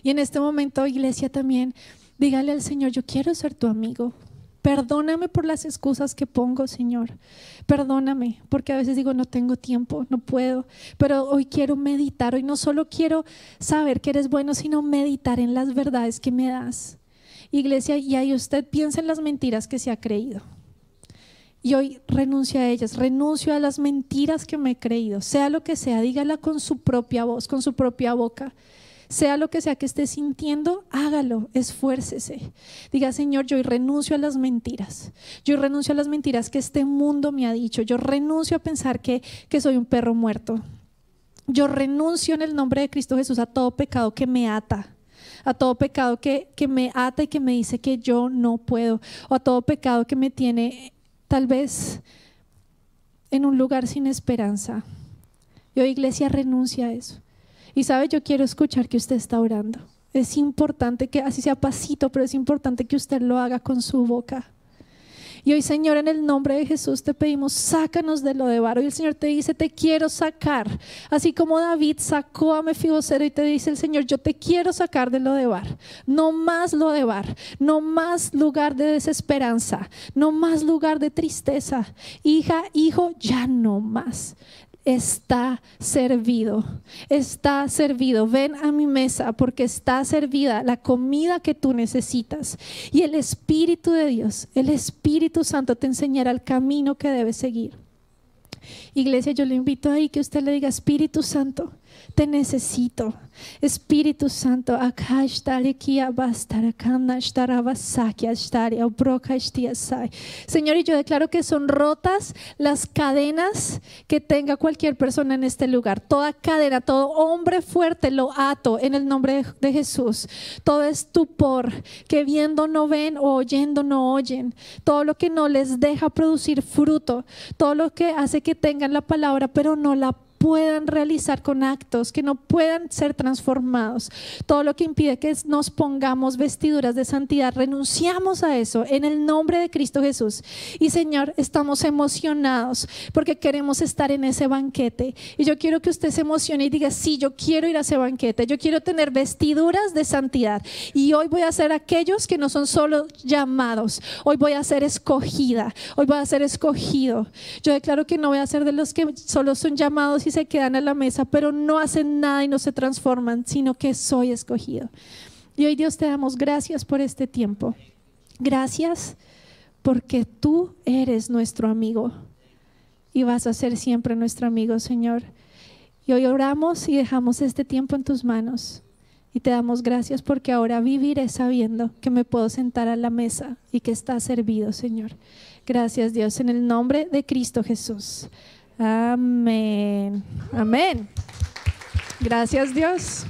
Y en este momento, iglesia, también dígale al Señor, yo quiero ser tu amigo. Perdóname por las excusas que pongo, Señor. Perdóname, porque a veces digo, no tengo tiempo, no puedo. Pero hoy quiero meditar, hoy no solo quiero saber que eres bueno, sino meditar en las verdades que me das. Iglesia, y ahí usted piensa en las mentiras que se ha creído. Y hoy renuncio a ellas, renuncio a las mentiras que me he creído, sea lo que sea, dígala con su propia voz, con su propia boca. Sea lo que sea que esté sintiendo, hágalo, esfuércese. Diga, Señor, yo renuncio a las mentiras. Yo renuncio a las mentiras que este mundo me ha dicho. Yo renuncio a pensar que, que soy un perro muerto. Yo renuncio en el nombre de Cristo Jesús a todo pecado que me ata a todo pecado que, que, me ata y que me dice que yo no puedo, o a todo pecado que me tiene tal vez en un lugar sin esperanza. Yo, iglesia, renuncia a eso. Y sabe, yo quiero escuchar que usted está orando. Es importante que, así sea pasito, pero es importante que usted lo haga con su boca. Y hoy, Señor, en el nombre de Jesús te pedimos, sácanos de lo de Varo. Y el Señor te dice, te quiero sacar. Así como David sacó a Mefibosero y te dice el Señor, yo te quiero sacar de lo de Bar. No más lo de Bar. No más lugar de desesperanza. No más lugar de tristeza. Hija, hijo, ya no más está servido, está servido. Ven a mi mesa porque está servida la comida que tú necesitas. Y el Espíritu de Dios, el Espíritu Santo te enseñará el camino que debes seguir. Iglesia, yo le invito ahí que usted le diga, Espíritu Santo, te necesito. Espíritu Santo, acá Señor, y yo declaro que son rotas las cadenas que tenga cualquier persona en este lugar. Toda cadena, todo hombre fuerte lo ato en el nombre de Jesús. Todo estupor que viendo no ven o oyendo no oyen. Todo lo que no les deja producir fruto. Todo lo que hace que tengan la palabra pero no la puedan realizar con actos, que no puedan ser transformados. Todo lo que impide que nos pongamos vestiduras de santidad, renunciamos a eso en el nombre de Cristo Jesús. Y Señor, estamos emocionados porque queremos estar en ese banquete. Y yo quiero que usted se emocione y diga, sí, yo quiero ir a ese banquete, yo quiero tener vestiduras de santidad. Y hoy voy a ser aquellos que no son solo llamados, hoy voy a ser escogida, hoy voy a ser escogido. Yo declaro que no voy a ser de los que solo son llamados y se quedan a la mesa, pero no hacen nada y no se transforman, sino que soy escogido. Y hoy Dios te damos gracias por este tiempo. Gracias porque tú eres nuestro amigo y vas a ser siempre nuestro amigo, Señor. Y hoy oramos y dejamos este tiempo en tus manos. Y te damos gracias porque ahora viviré sabiendo que me puedo sentar a la mesa y que está servido, Señor. Gracias Dios, en el nombre de Cristo Jesús. Amén. Amén. Gracias Dios.